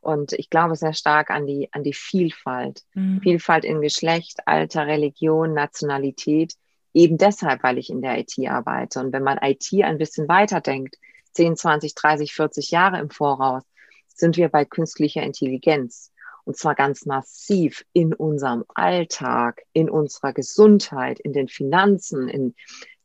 Und ich glaube sehr stark an die, an die Vielfalt. Mhm. Vielfalt in Geschlecht, Alter, Religion, Nationalität. Eben deshalb, weil ich in der IT arbeite. Und wenn man IT ein bisschen weiterdenkt, 10, 20, 30, 40 Jahre im Voraus, sind wir bei künstlicher Intelligenz. Und zwar ganz massiv in unserem Alltag, in unserer Gesundheit, in den Finanzen, in,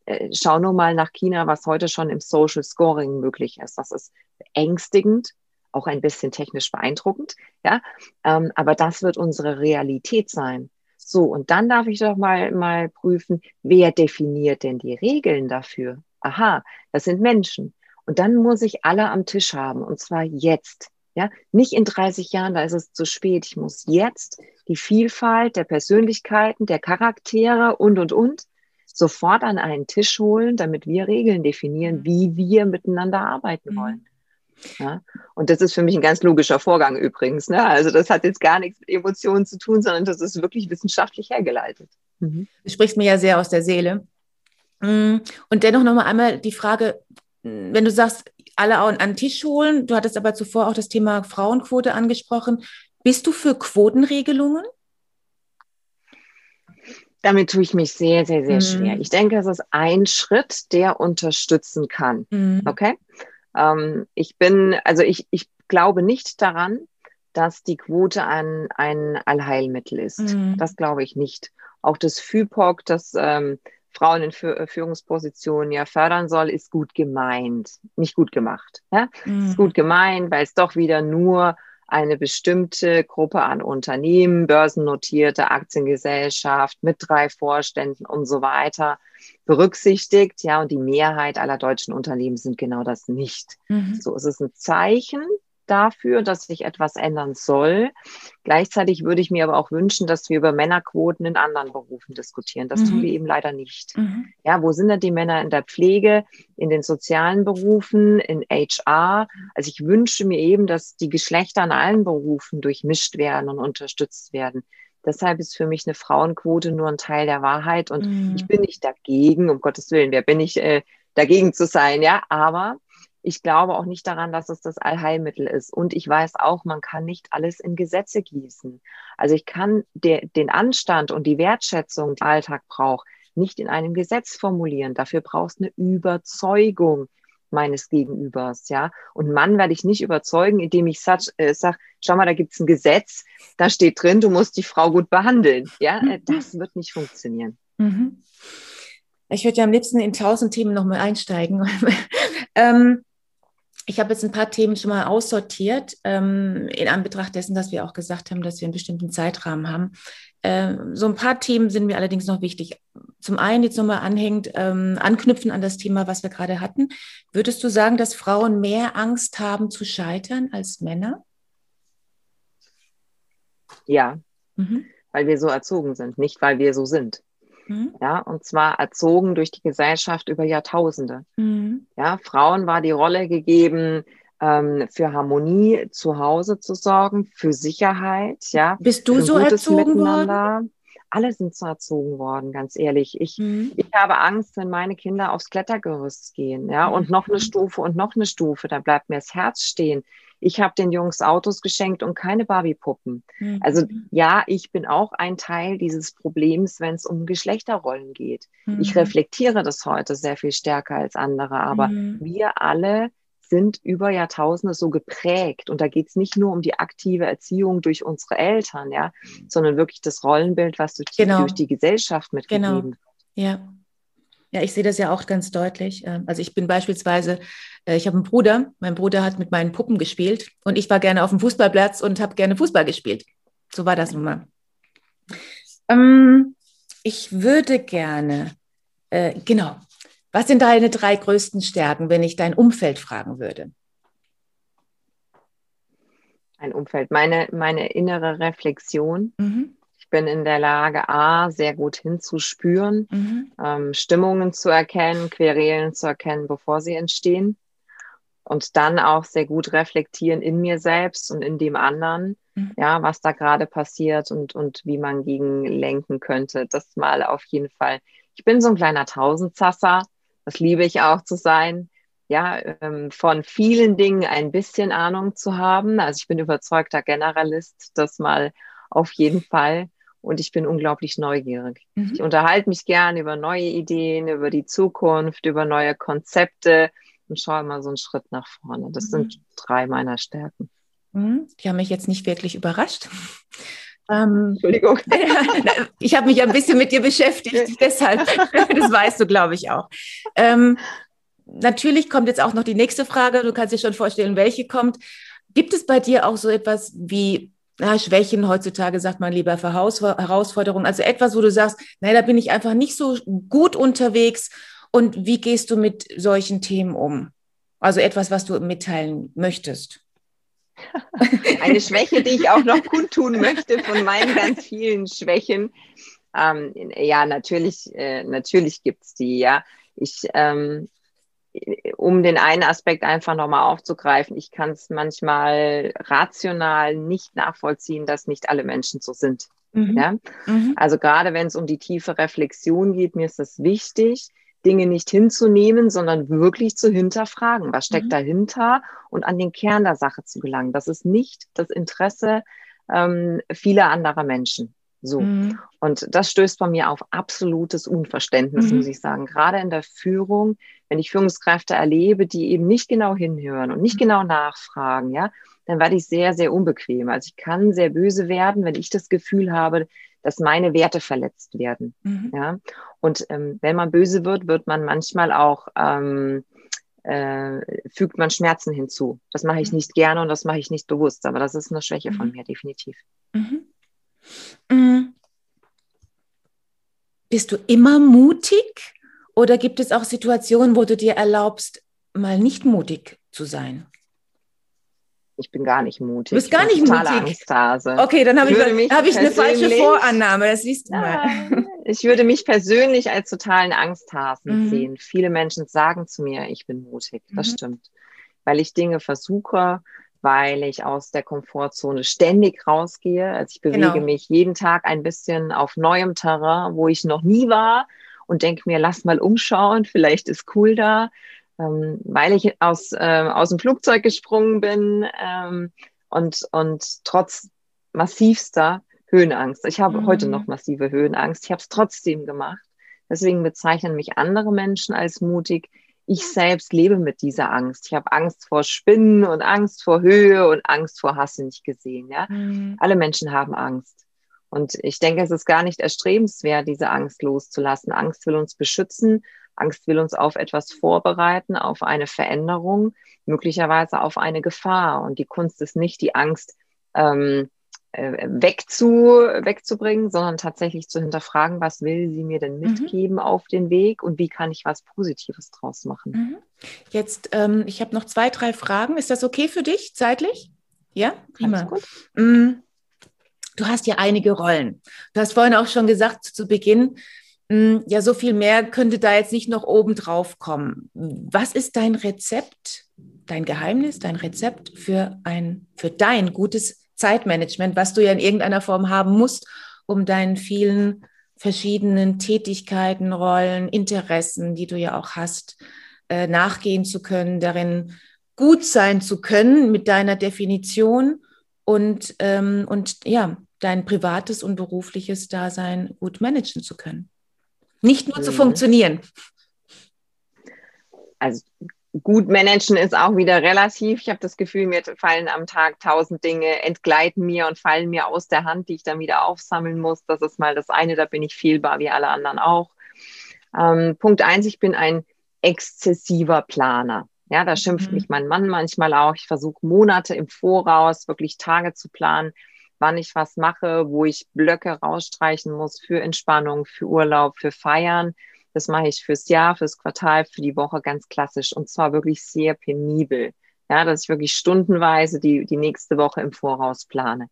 äh, schau nur mal nach China, was heute schon im Social Scoring möglich ist. Das ist beängstigend, auch ein bisschen technisch beeindruckend, ja. Ähm, aber das wird unsere Realität sein. So, und dann darf ich doch mal, mal prüfen, wer definiert denn die Regeln dafür? Aha, das sind Menschen. Und dann muss ich alle am Tisch haben, und zwar jetzt. Ja, nicht in 30 Jahren, da ist es zu spät. Ich muss jetzt die Vielfalt der Persönlichkeiten, der Charaktere und, und, und sofort an einen Tisch holen, damit wir Regeln definieren, wie wir miteinander arbeiten mhm. wollen. Ja? Und das ist für mich ein ganz logischer Vorgang übrigens. Ne? Also das hat jetzt gar nichts mit Emotionen zu tun, sondern das ist wirklich wissenschaftlich hergeleitet. Mhm. Du sprichst mir ja sehr aus der Seele. Mm, und dennoch nochmal einmal die Frage, wenn du sagst, alle an den Tisch holen, du hattest aber zuvor auch das Thema Frauenquote angesprochen. Bist du für Quotenregelungen? Damit tue ich mich sehr, sehr, sehr mhm. schwer. Ich denke, es ist ein Schritt, der unterstützen kann. Mhm. Okay? Ähm, ich bin, also ich, ich glaube nicht daran, dass die Quote ein, ein Allheilmittel ist. Mhm. Das glaube ich nicht. Auch das FIPOC, das ähm, Frauen in äh, Führungspositionen ja fördern soll, ist gut gemeint, nicht gut gemacht. Ja? Mhm. Ist gut gemeint, weil es doch wieder nur eine bestimmte Gruppe an Unternehmen, börsennotierte Aktiengesellschaft mit drei Vorständen und so weiter berücksichtigt. Ja, und die Mehrheit aller deutschen Unternehmen sind genau das nicht. Mhm. So ist es ein Zeichen dafür, dass sich etwas ändern soll. Gleichzeitig würde ich mir aber auch wünschen, dass wir über Männerquoten in anderen Berufen diskutieren. Das mhm. tun wir eben leider nicht. Mhm. Ja, wo sind denn die Männer in der Pflege, in den sozialen Berufen, in HR? Also ich wünsche mir eben, dass die Geschlechter in allen Berufen durchmischt werden und unterstützt werden. Deshalb ist für mich eine Frauenquote nur ein Teil der Wahrheit und mhm. ich bin nicht dagegen, um Gottes Willen, wer bin ich äh, dagegen zu sein, ja, aber ich glaube auch nicht daran, dass es das Allheilmittel ist. Und ich weiß auch, man kann nicht alles in Gesetze gießen. Also ich kann der, den Anstand und die Wertschätzung, die der Alltag braucht, nicht in einem Gesetz formulieren. Dafür brauchst du eine Überzeugung meines Gegenübers, ja. Und Mann werde ich nicht überzeugen, indem ich sage, äh, sag, schau mal, da gibt's ein Gesetz, da steht drin, du musst die Frau gut behandeln. Ja, äh, das wird nicht funktionieren. Mhm. Ich würde ja am liebsten in tausend Themen nochmal einsteigen. ähm, ich habe jetzt ein paar Themen schon mal aussortiert, ähm, in Anbetracht dessen, dass wir auch gesagt haben, dass wir einen bestimmten Zeitrahmen haben. Ähm, so ein paar Themen sind mir allerdings noch wichtig. Zum einen jetzt nochmal anhängt, ähm, anknüpfen an das Thema, was wir gerade hatten. Würdest du sagen, dass Frauen mehr Angst haben zu scheitern als Männer? Ja, mhm. weil wir so erzogen sind, nicht weil wir so sind. Mhm. Ja, und zwar erzogen durch die Gesellschaft über Jahrtausende. Mhm. Ja, Frauen war die Rolle gegeben, ähm, für Harmonie zu Hause zu sorgen, für Sicherheit. Ja, bist du so erzogen worden? Alle sind so erzogen worden, ganz ehrlich. Ich, mhm. ich habe Angst, wenn meine Kinder aufs Klettergerüst gehen, ja, und noch eine mhm. Stufe und noch eine Stufe, da bleibt mir das Herz stehen ich habe den Jungs Autos geschenkt und keine Barbiepuppen. Mhm. Also ja, ich bin auch ein Teil dieses Problems, wenn es um Geschlechterrollen geht. Mhm. Ich reflektiere das heute sehr viel stärker als andere, aber mhm. wir alle sind über Jahrtausende so geprägt. Und da geht es nicht nur um die aktive Erziehung durch unsere Eltern, ja, sondern wirklich das Rollenbild, was durch, genau. die, durch die Gesellschaft mitgegeben genau. wird. Ja. Ja, ich sehe das ja auch ganz deutlich. Ähm, also ich bin beispielsweise, äh, ich habe einen Bruder, mein Bruder hat mit meinen Puppen gespielt und ich war gerne auf dem Fußballplatz und habe gerne Fußball gespielt. So war das nun mal. Ähm, ich würde gerne, äh, genau, was sind deine drei größten Stärken, wenn ich dein Umfeld fragen würde? Ein Umfeld, meine, meine innere Reflexion. Mhm bin in der Lage, A, sehr gut hinzuspüren, mhm. ähm, Stimmungen zu erkennen, Querelen zu erkennen, bevor sie entstehen. Und dann auch sehr gut reflektieren in mir selbst und in dem anderen, mhm. ja, was da gerade passiert und, und wie man gegen lenken könnte. Das mal auf jeden Fall. Ich bin so ein kleiner Tausendsasser. Das liebe ich auch zu sein ja, ähm, von vielen Dingen ein bisschen Ahnung zu haben. Also ich bin überzeugter Generalist, das mal auf jeden Fall und ich bin unglaublich neugierig. Mhm. Ich unterhalte mich gern über neue Ideen, über die Zukunft, über neue Konzepte und schaue mal so einen Schritt nach vorne. Das mhm. sind drei meiner Stärken. Mhm. Die haben mich jetzt nicht wirklich überrascht. Ähm, Entschuldigung. ich habe mich ein bisschen mit dir beschäftigt, deshalb, das weißt du, glaube ich, auch. Ähm, natürlich kommt jetzt auch noch die nächste Frage. Du kannst dir schon vorstellen, welche kommt. Gibt es bei dir auch so etwas wie na, Schwächen heutzutage sagt man lieber Herausforderungen. Also etwas, wo du sagst, nein, da bin ich einfach nicht so gut unterwegs. Und wie gehst du mit solchen Themen um? Also etwas, was du mitteilen möchtest. Eine Schwäche, die ich auch noch kundtun möchte von meinen ganz vielen Schwächen. Ähm, ja, natürlich, äh, natürlich gibt es die, ja. Ich, ähm, um den einen Aspekt einfach nochmal aufzugreifen, ich kann es manchmal rational nicht nachvollziehen, dass nicht alle Menschen so sind. Mhm. Ja? Mhm. Also gerade wenn es um die tiefe Reflexion geht, mir ist es wichtig, Dinge nicht hinzunehmen, sondern wirklich zu hinterfragen. Was steckt mhm. dahinter und an den Kern der Sache zu gelangen. Das ist nicht das Interesse ähm, vieler anderer Menschen. So. Mhm. Und das stößt bei mir auf absolutes Unverständnis, mhm. muss ich sagen. Gerade in der Führung, wenn ich Führungskräfte erlebe, die eben nicht genau hinhören und nicht mhm. genau nachfragen, ja, dann werde ich sehr, sehr unbequem. Also ich kann sehr böse werden, wenn ich das Gefühl habe, dass meine Werte verletzt werden. Mhm. Ja. Und ähm, wenn man böse wird, wird man manchmal auch ähm, äh, fügt man Schmerzen hinzu. Das mache ich mhm. nicht gerne und das mache ich nicht bewusst, aber das ist eine Schwäche von mhm. mir, definitiv. Mhm. Mm. Bist du immer mutig oder gibt es auch Situationen, wo du dir erlaubst, mal nicht mutig zu sein? Ich bin gar nicht mutig. Du bist gar nicht mutig. Angsthase. Okay, dann habe ich, ich, hab ich eine falsche Vorannahme. Das siehst du mal. Ich würde mich persönlich als totalen Angsthasen mhm. sehen. Viele Menschen sagen zu mir, ich bin mutig. Das mhm. stimmt. Weil ich Dinge versuche, weil ich aus der Komfortzone ständig rausgehe. Also ich bewege genau. mich jeden Tag ein bisschen auf neuem Terrain, wo ich noch nie war und denke mir, lass mal umschauen, vielleicht ist cool da, ähm, weil ich aus, äh, aus dem Flugzeug gesprungen bin ähm, und, und trotz massivster Höhenangst. Ich habe mhm. heute noch massive Höhenangst. Ich habe es trotzdem gemacht. Deswegen bezeichnen mich andere Menschen als mutig ich selbst lebe mit dieser Angst. Ich habe Angst vor Spinnen und Angst vor Höhe und Angst vor Hasse nicht gesehen. Ja? Mhm. Alle Menschen haben Angst. Und ich denke, es ist gar nicht erstrebenswert, diese Angst loszulassen. Angst will uns beschützen. Angst will uns auf etwas vorbereiten, auf eine Veränderung, möglicherweise auf eine Gefahr. Und die Kunst ist nicht, die Angst ähm, äh, wegzu, wegzubringen, sondern tatsächlich zu hinterfragen, was will sie mir denn mhm. mitgeben mhm. auf den Weg und wie kann ich was Positives draus machen. Mhm. Jetzt, ähm, ich habe noch zwei, drei Fragen. Ist das okay für dich zeitlich? Ja, prima. Mhm. Du hast ja einige Rollen. Du hast vorhin auch schon gesagt zu Beginn, mm, ja, so viel mehr könnte da jetzt nicht noch oben drauf kommen. Was ist dein Rezept, dein Geheimnis, dein Rezept für ein, für dein gutes Zeitmanagement, was du ja in irgendeiner Form haben musst, um deinen vielen verschiedenen Tätigkeiten, Rollen, Interessen, die du ja auch hast, äh, nachgehen zu können, darin gut sein zu können mit deiner Definition und, ähm, und ja, dein privates und berufliches Dasein gut managen zu können. Nicht nur mhm. zu funktionieren. Also gut managen ist auch wieder relativ. Ich habe das Gefühl, mir fallen am Tag tausend Dinge, entgleiten mir und fallen mir aus der Hand, die ich dann wieder aufsammeln muss. Das ist mal das eine, da bin ich fehlbar wie alle anderen auch. Ähm, Punkt eins, ich bin ein exzessiver Planer. Ja, da schimpft mhm. mich mein Mann manchmal auch. Ich versuche Monate im Voraus wirklich Tage zu planen, wann ich was mache, wo ich Blöcke rausstreichen muss für Entspannung, für Urlaub, für Feiern. Das mache ich fürs Jahr, fürs Quartal, für die Woche ganz klassisch und zwar wirklich sehr penibel. Ja, dass ich wirklich stundenweise die, die nächste Woche im Voraus plane.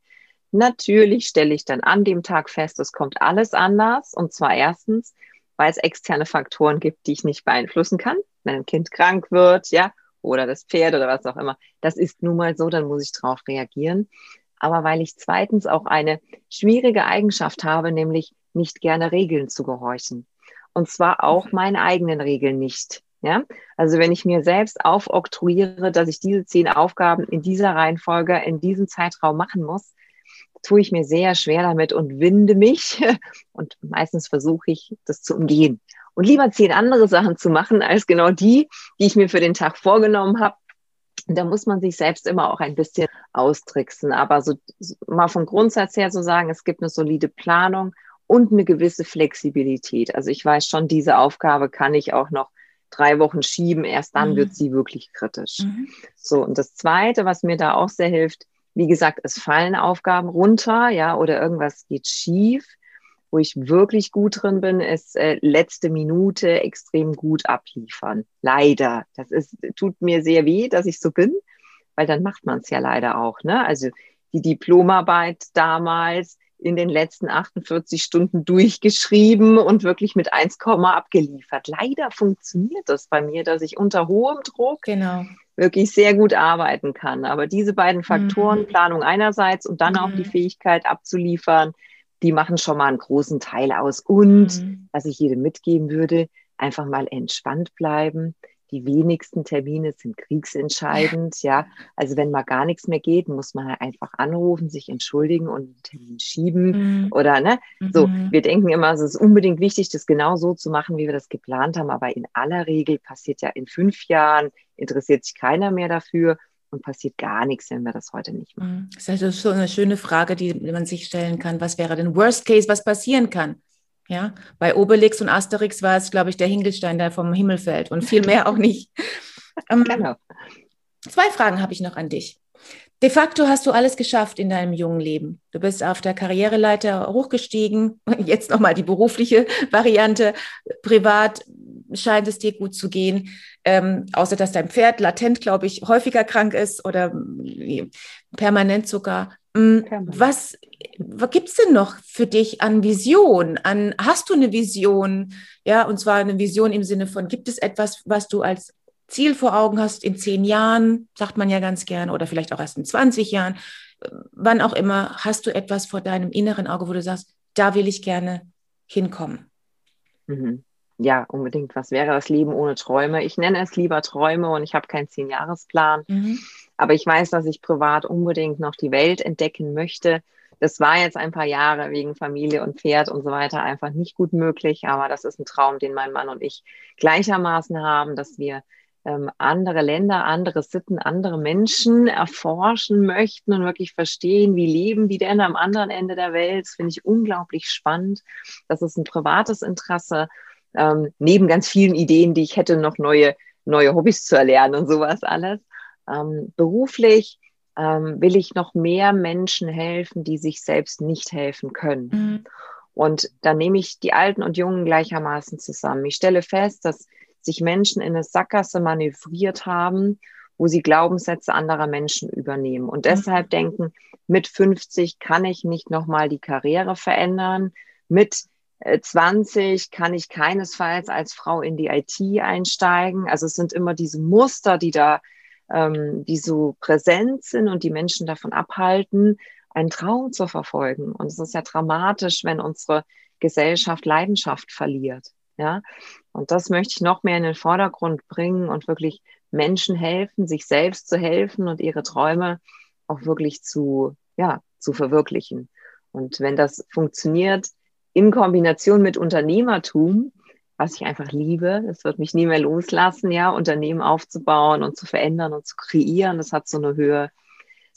Natürlich stelle ich dann an dem Tag fest, es kommt alles anders. Und zwar erstens, weil es externe Faktoren gibt, die ich nicht beeinflussen kann. Wenn ein Kind krank wird, ja, oder das Pferd oder was auch immer. Das ist nun mal so, dann muss ich darauf reagieren. Aber weil ich zweitens auch eine schwierige Eigenschaft habe, nämlich nicht gerne Regeln zu gehorchen. Und zwar auch meinen eigenen Regeln nicht. Ja, also wenn ich mir selbst aufoktroyiere, dass ich diese zehn Aufgaben in dieser Reihenfolge, in diesem Zeitraum machen muss, tue ich mir sehr schwer damit und winde mich. Und meistens versuche ich, das zu umgehen. Und lieber zehn andere Sachen zu machen, als genau die, die ich mir für den Tag vorgenommen habe. Da muss man sich selbst immer auch ein bisschen austricksen. Aber so, mal vom Grundsatz her so sagen, es gibt eine solide Planung und eine gewisse Flexibilität. Also ich weiß schon, diese Aufgabe kann ich auch noch drei Wochen schieben. Erst dann mhm. wird sie wirklich kritisch. Mhm. So. Und das zweite, was mir da auch sehr hilft, wie gesagt, es fallen Aufgaben runter, ja, oder irgendwas geht schief. Wo ich wirklich gut drin bin, ist äh, letzte Minute extrem gut abliefern. Leider. Das ist, tut mir sehr weh, dass ich so bin, weil dann macht man es ja leider auch. Ne? Also die Diplomarbeit damals in den letzten 48 Stunden durchgeschrieben und wirklich mit 1, abgeliefert. Leider funktioniert das bei mir, dass ich unter hohem Druck genau wirklich sehr gut arbeiten kann. Aber diese beiden Faktoren, mhm. Planung einerseits und dann mhm. auch die mhm. Fähigkeit abzuliefern, die machen schon mal einen großen Teil aus. Und mhm. was ich jedem mitgeben würde, einfach mal entspannt bleiben, die wenigsten Termine sind kriegsentscheidend, ja. Also wenn mal gar nichts mehr geht, muss man halt einfach anrufen, sich entschuldigen und einen Termin schieben mhm. oder ne. So, mhm. wir denken immer, es ist unbedingt wichtig, das genau so zu machen, wie wir das geplant haben. Aber in aller Regel passiert ja in fünf Jahren, interessiert sich keiner mehr dafür und passiert gar nichts, wenn wir das heute nicht machen. Mhm. Das ist also so eine schöne Frage, die man sich stellen kann. Was wäre denn Worst Case, was passieren kann? Ja, bei Obelix und Asterix war es, glaube ich, der Hinkelstein, der vom Himmel fällt und viel mehr auch nicht. Ähm, genau. Zwei Fragen habe ich noch an dich. De facto hast du alles geschafft in deinem jungen Leben. Du bist auf der Karriereleiter hochgestiegen. Jetzt nochmal die berufliche Variante. Privat scheint es dir gut zu gehen. Ähm, außer dass dein Pferd latent, glaube ich, häufiger krank ist oder permanent sogar. Mm, was, was gibt es denn noch für dich an Vision? An, hast du eine Vision? Ja, und zwar eine Vision im Sinne von, gibt es etwas, was du als Ziel vor Augen hast in zehn Jahren, sagt man ja ganz gerne, oder vielleicht auch erst in 20 Jahren, wann auch immer, hast du etwas vor deinem inneren Auge, wo du sagst, da will ich gerne hinkommen? Mhm. Ja, unbedingt. Was wäre das Leben ohne Träume? Ich nenne es lieber Träume und ich habe keinen Zehn-Jahres-Plan. Mhm. Aber ich weiß, dass ich privat unbedingt noch die Welt entdecken möchte. Das war jetzt ein paar Jahre wegen Familie und Pferd und so weiter einfach nicht gut möglich. Aber das ist ein Traum, den mein Mann und ich gleichermaßen haben, dass wir ähm, andere Länder, andere Sitten, andere Menschen erforschen möchten und wirklich verstehen, wie leben die denn am anderen Ende der Welt. Das finde ich unglaublich spannend. Das ist ein privates Interesse, ähm, neben ganz vielen Ideen, die ich hätte, noch neue, neue Hobbys zu erlernen und sowas alles. Ähm, beruflich ähm, will ich noch mehr Menschen helfen, die sich selbst nicht helfen können. Mhm. Und da nehme ich die Alten und Jungen gleichermaßen zusammen. Ich stelle fest, dass sich Menschen in eine Sackgasse manövriert haben, wo sie Glaubenssätze anderer Menschen übernehmen und mhm. deshalb denken, mit 50 kann ich nicht nochmal die Karriere verändern, mit 20 äh, kann ich keinesfalls als Frau in die IT einsteigen. Also es sind immer diese Muster, die da ähm, die so präsent sind und die Menschen davon abhalten, einen Traum zu verfolgen. Und es ist ja dramatisch, wenn unsere Gesellschaft Leidenschaft verliert. Ja, und das möchte ich noch mehr in den Vordergrund bringen und wirklich Menschen helfen, sich selbst zu helfen und ihre Träume auch wirklich zu, ja, zu verwirklichen. Und wenn das funktioniert in Kombination mit Unternehmertum, was ich einfach liebe. Es wird mich nie mehr loslassen, ja, Unternehmen aufzubauen und zu verändern und zu kreieren. Das hat so eine Höhe,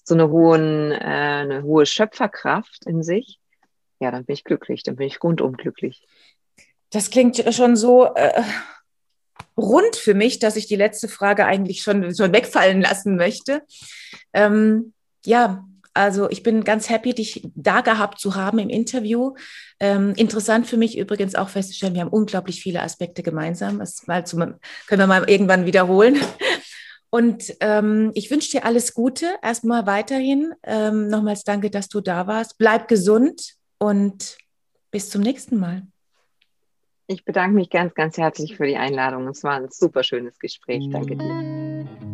so eine hohen, äh, eine hohe Schöpferkraft in sich. Ja, dann bin ich glücklich, dann bin ich rundum glücklich. das klingt schon so äh, rund für mich, dass ich die letzte Frage eigentlich schon, schon wegfallen lassen möchte. Ähm, ja, also ich bin ganz happy, dich da gehabt zu haben im Interview. Ähm, interessant für mich übrigens auch festzustellen, wir haben unglaublich viele Aspekte gemeinsam. Das mal zum, können wir mal irgendwann wiederholen. Und ähm, ich wünsche dir alles Gute. Erstmal weiterhin. Ähm, nochmals danke, dass du da warst. Bleib gesund und bis zum nächsten Mal. Ich bedanke mich ganz, ganz herzlich für die Einladung. Es war ein super schönes Gespräch. Danke dir.